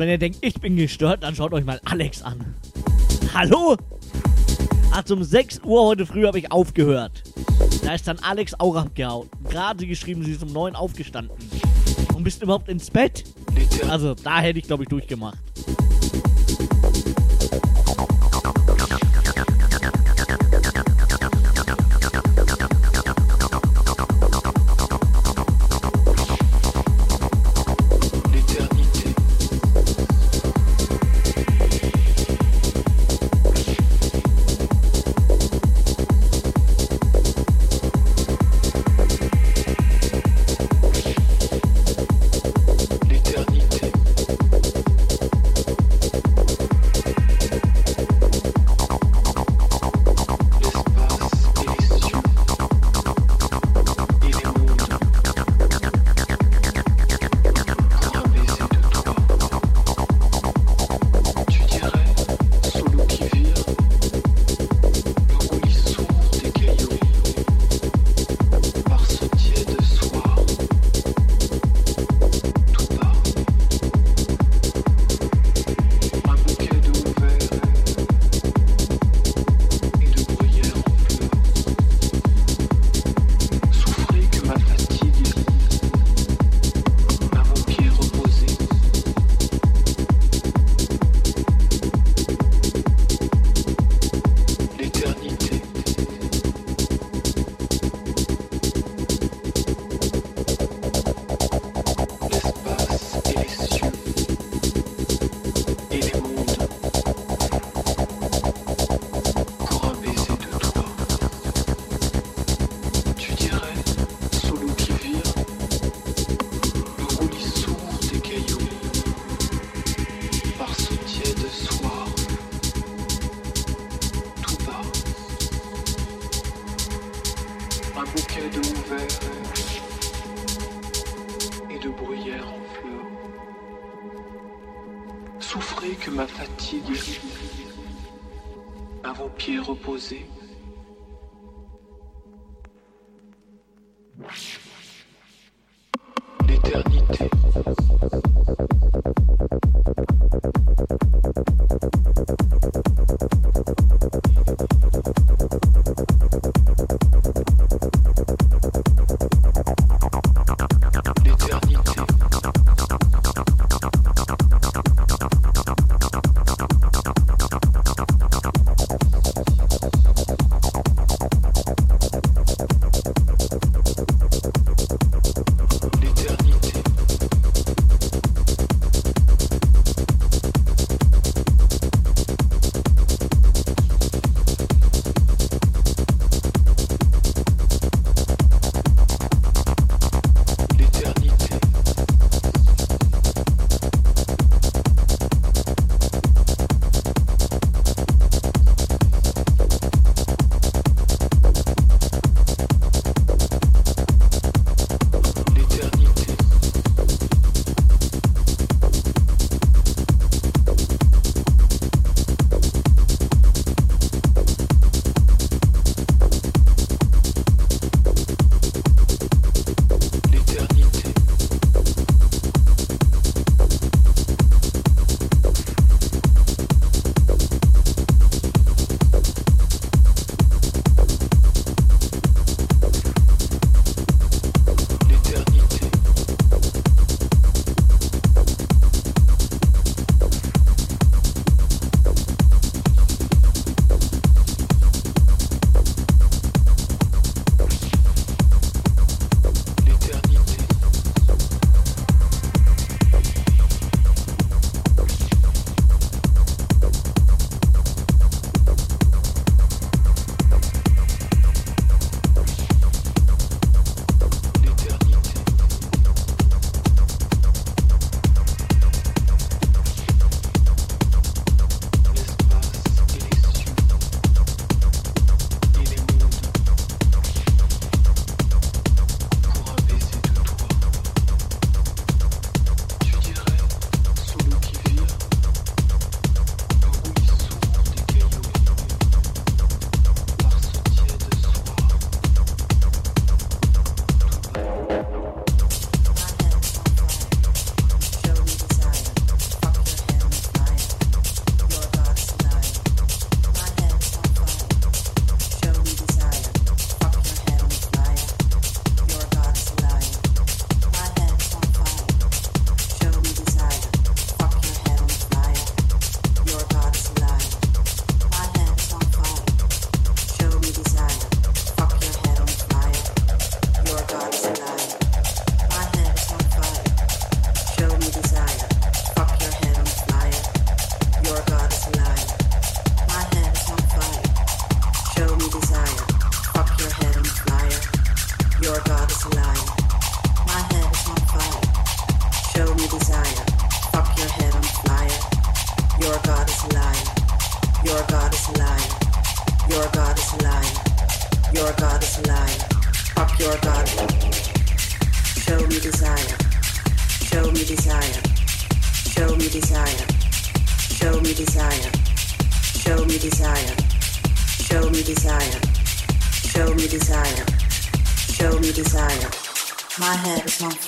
Wenn ihr denkt, ich bin gestört, dann schaut euch mal Alex an. Hallo? Ach, um 6 Uhr heute früh habe ich aufgehört. Da ist dann Alex auch abgehauen. Gerade geschrieben, sie ist um 9 aufgestanden. Und bist überhaupt ins Bett? Also, da hätte ich, glaube ich, durchgemacht. music.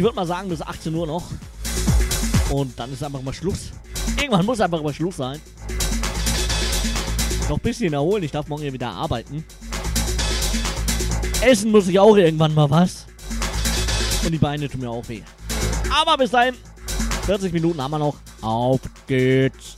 Ich würde mal sagen, bis 18 Uhr noch. Und dann ist einfach mal Schluss. Irgendwann muss einfach mal Schluss sein. Noch ein bisschen erholen, ich darf morgen ja wieder arbeiten. Essen muss ich auch irgendwann mal was. Und die Beine tun mir auch weh. Aber bis dahin, 40 Minuten haben wir noch. Auf geht's.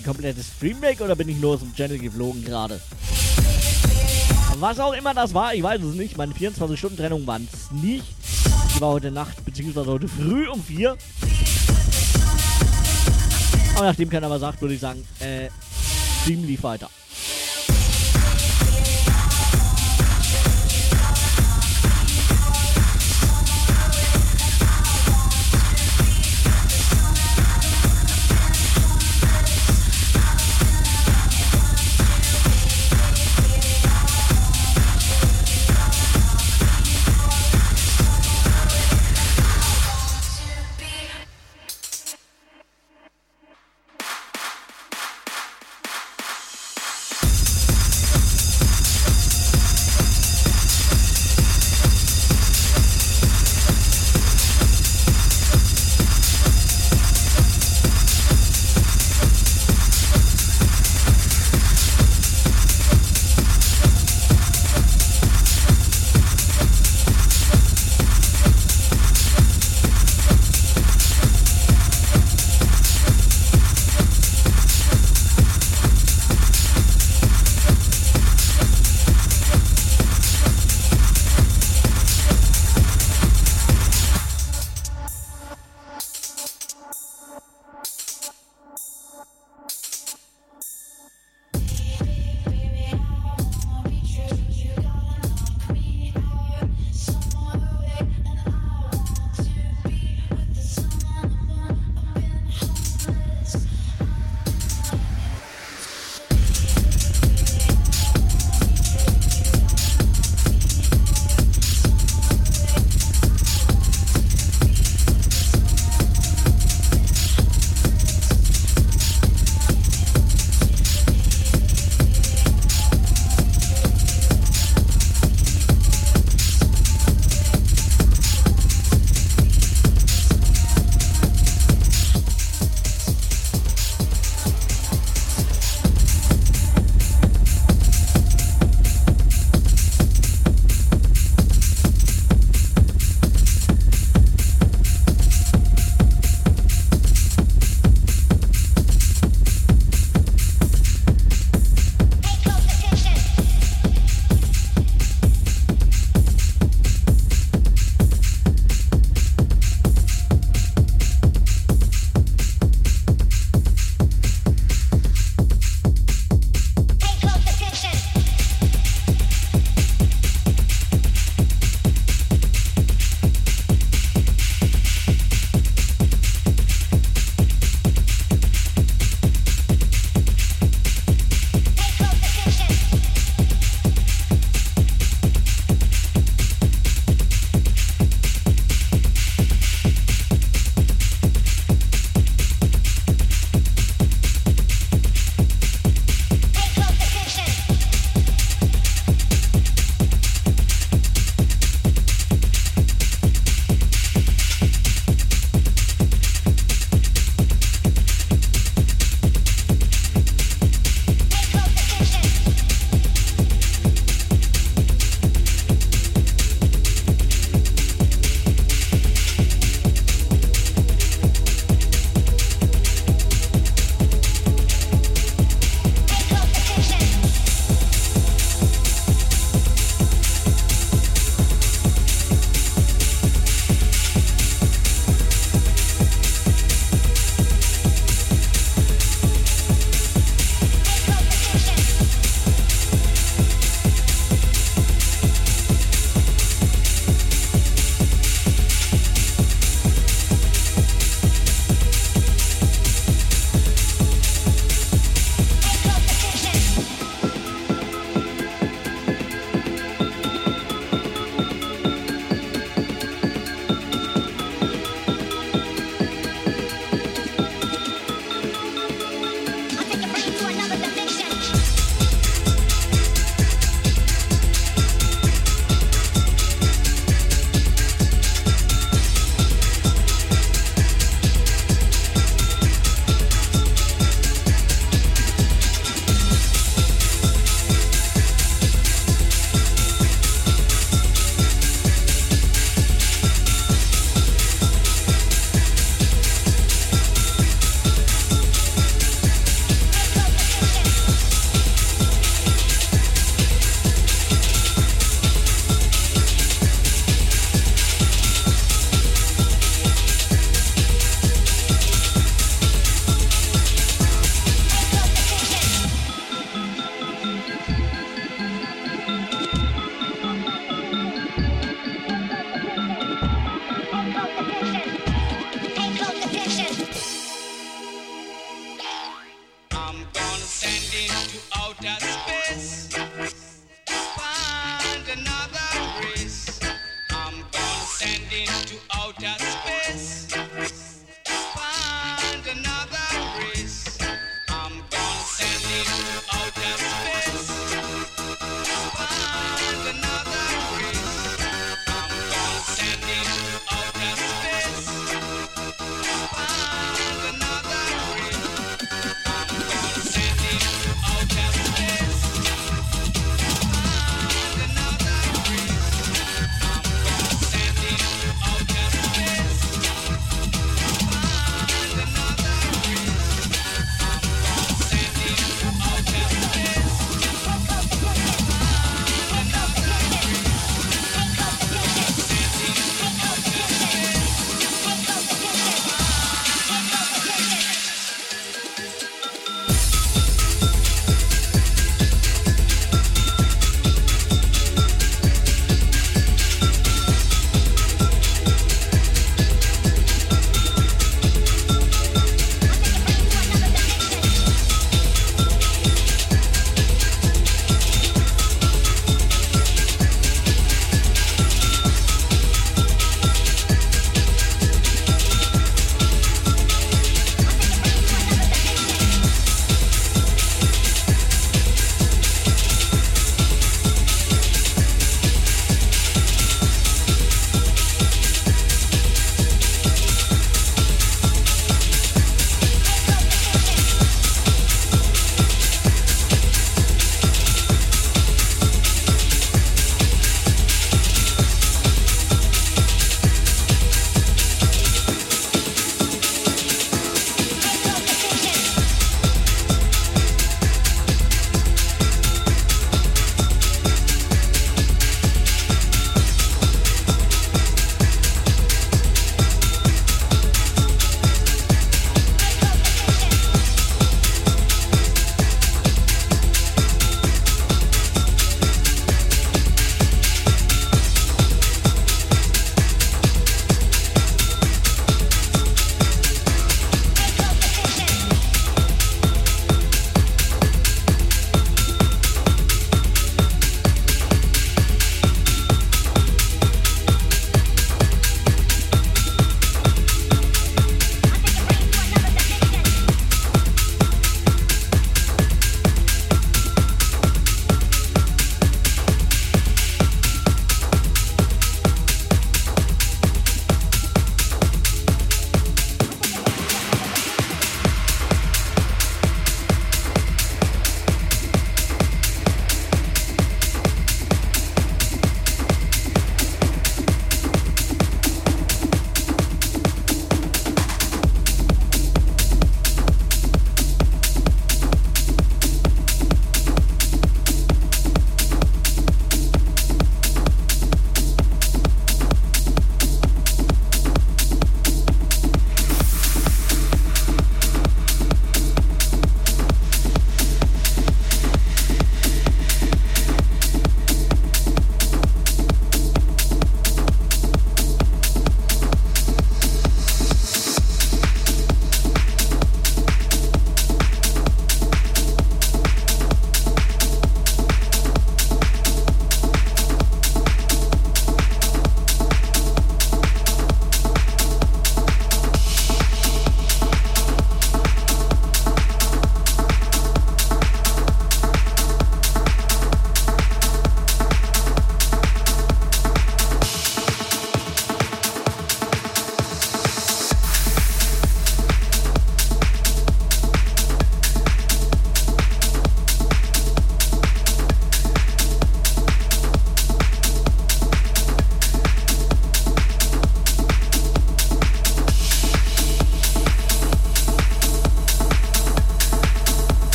War jetzt der komplette Stream weg oder bin ich nur aus dem Channel geflogen gerade? Was auch immer das war, ich weiß es nicht. Meine 24-Stunden-Trennung waren es nicht. Die war heute Nacht, beziehungsweise heute früh um 4. Aber nachdem keiner was sagt, würde ich sagen, äh, Stream lief weiter.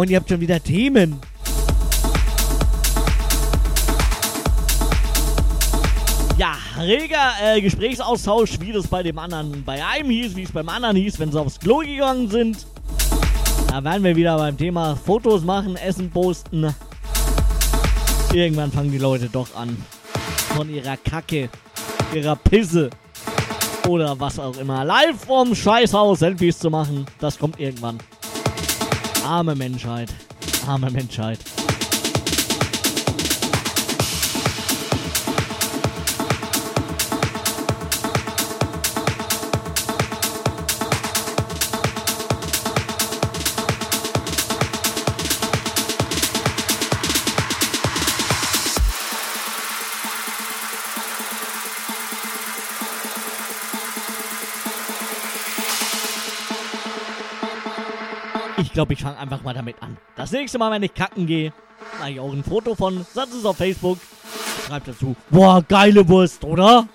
Freunde, ihr habt schon wieder Themen. Ja, reger äh, Gesprächsaustausch, wie das bei dem anderen, bei einem hieß, wie es beim anderen hieß, wenn sie aufs Klo gegangen sind. Da werden wir wieder beim Thema Fotos machen, Essen posten. Irgendwann fangen die Leute doch an, von ihrer Kacke, ihrer Pisse oder was auch immer, live vom Scheißhaus Selfies zu machen. Das kommt irgendwann. Arme Menschheit, arme Menschheit. Glaube, ich fange einfach mal damit an. Das nächste Mal, wenn ich kacken gehe, mache ich auch ein Foto von, setze es auf Facebook, schreibt dazu, boah, geile Wurst, oder?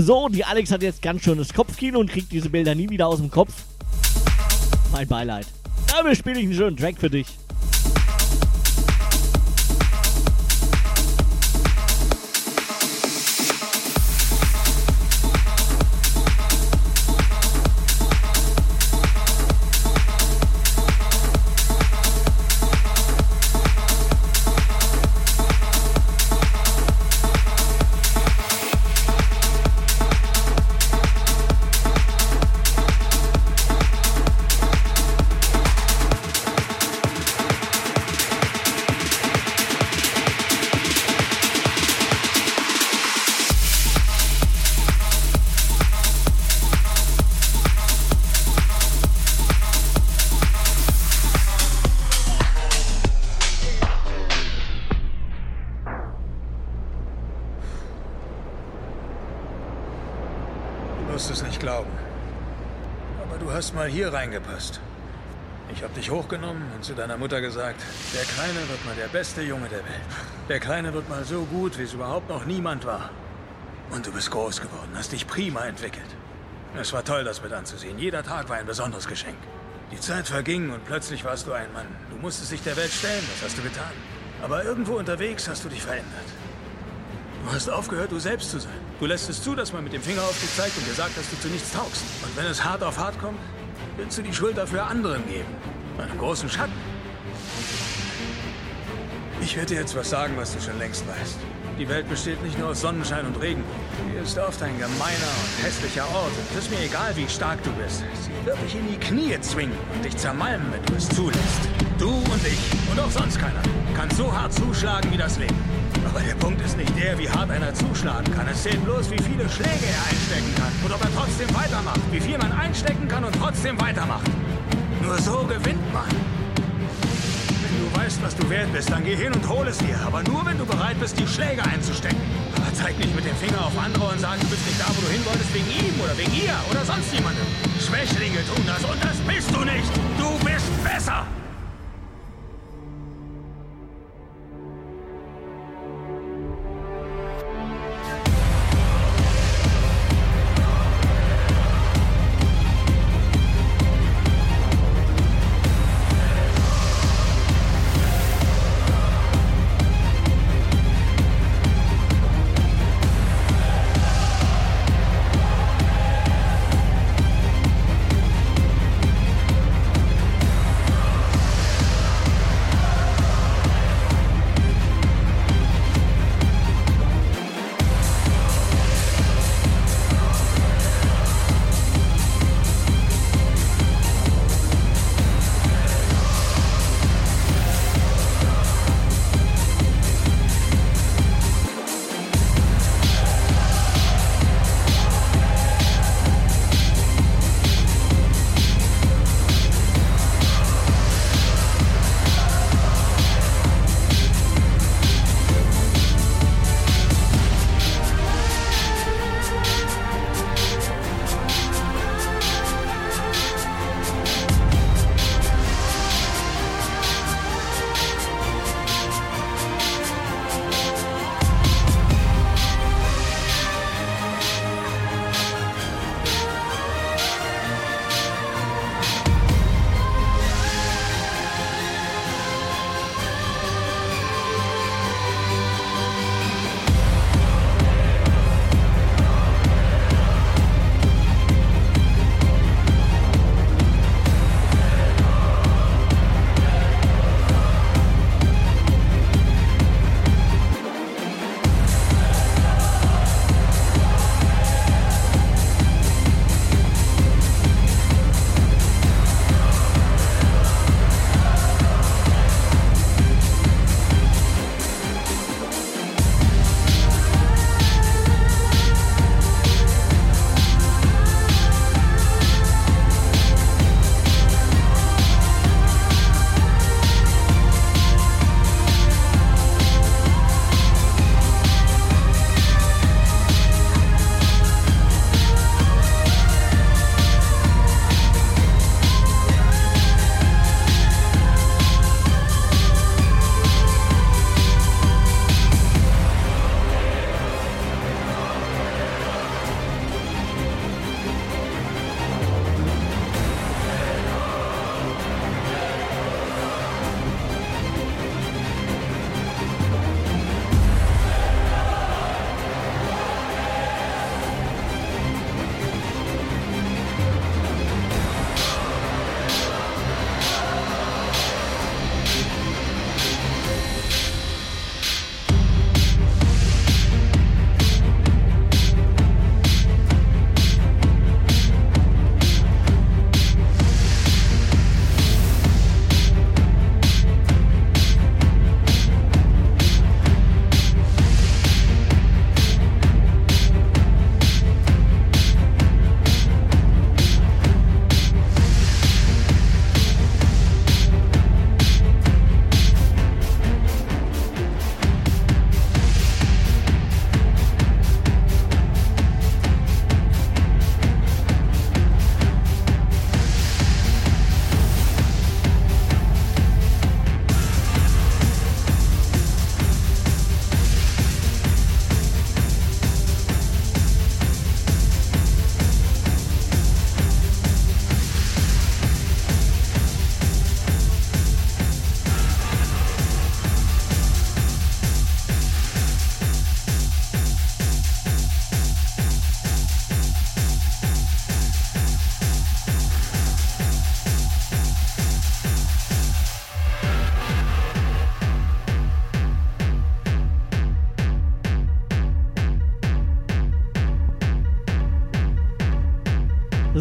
So, die Alex hat jetzt ganz schönes Kopfkino und kriegt diese Bilder nie wieder aus dem Kopf. Mein Beileid. Dafür spiele ich einen schönen Track für dich. Hier reingepasst. Ich habe dich hochgenommen und zu deiner Mutter gesagt, der Kleine wird mal der beste Junge der Welt. Der Kleine wird mal so gut, wie es überhaupt noch niemand war. Und du bist groß geworden, hast dich prima entwickelt. Es war toll, das mit anzusehen. Jeder Tag war ein besonderes Geschenk. Die Zeit verging und plötzlich warst du ein Mann. Du musstest dich der Welt stellen, das hast du getan. Aber irgendwo unterwegs hast du dich verändert. Du hast aufgehört, du selbst zu sein. Du lässt es zu, dass man mit dem Finger auf dich zeigt und dir sagt, dass du zu nichts taugst. Und wenn es hart auf hart kommt, willst du die Schuld dafür anderen geben. Einem großen Schatten. Ich werde dir jetzt was sagen, was du schon längst weißt. Die Welt besteht nicht nur aus Sonnenschein und Regen. Sie ist oft ein gemeiner und hässlicher Ort. Und es ist mir egal, wie stark du bist. Sie wird dich in die Knie zwingen und dich zermalmen, wenn du es zulässt. Du und ich und auch sonst keiner kann so hart zuschlagen wie das Leben. Aber der Punkt ist nicht der, wie hart einer zuschlagen kann. Es zählt bloß, wie viele Schläge er einstecken kann. Und ob er trotzdem weitermacht. Wie viel man einstecken kann und trotzdem weitermacht. Nur so gewinnt man. Wenn du weißt, was du wert bist, dann geh hin und hol es dir. Aber nur, wenn du bereit bist, die Schläge einzustecken. Aber zeig nicht mit dem Finger auf andere und sag, du bist nicht da, wo du hin wolltest, wegen ihm oder wegen ihr oder sonst jemandem. Schwächlinge tun das und das bist du nicht. Du bist besser.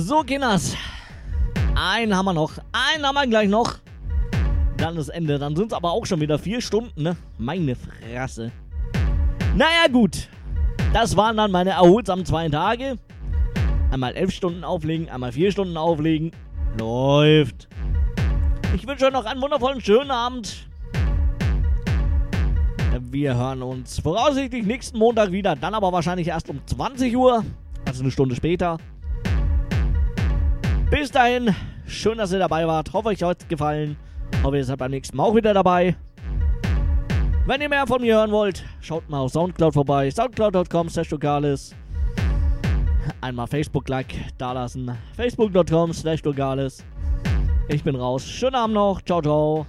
So, Kinders. Einen haben wir noch. Einen haben wir gleich noch. Dann ist Ende. Dann sind es aber auch schon wieder vier Stunden, ne? Meine Fresse. Naja, gut. Das waren dann meine erholsamen zwei Tage. Einmal elf Stunden auflegen, einmal vier Stunden auflegen. Läuft. Ich wünsche euch noch einen wundervollen schönen Abend. Wir hören uns voraussichtlich nächsten Montag wieder, dann aber wahrscheinlich erst um 20 Uhr, also eine Stunde später. Bis dahin, schön, dass ihr dabei wart. Hoffe, euch hat gefallen. Hoffe, ihr seid beim nächsten Mal auch wieder dabei. Wenn ihr mehr von mir hören wollt, schaut mal auf Soundcloud vorbei. Soundcloud.com slash Einmal Facebook-Like dalassen. Facebook.com slash Ich bin raus. Schönen Abend noch. Ciao, ciao.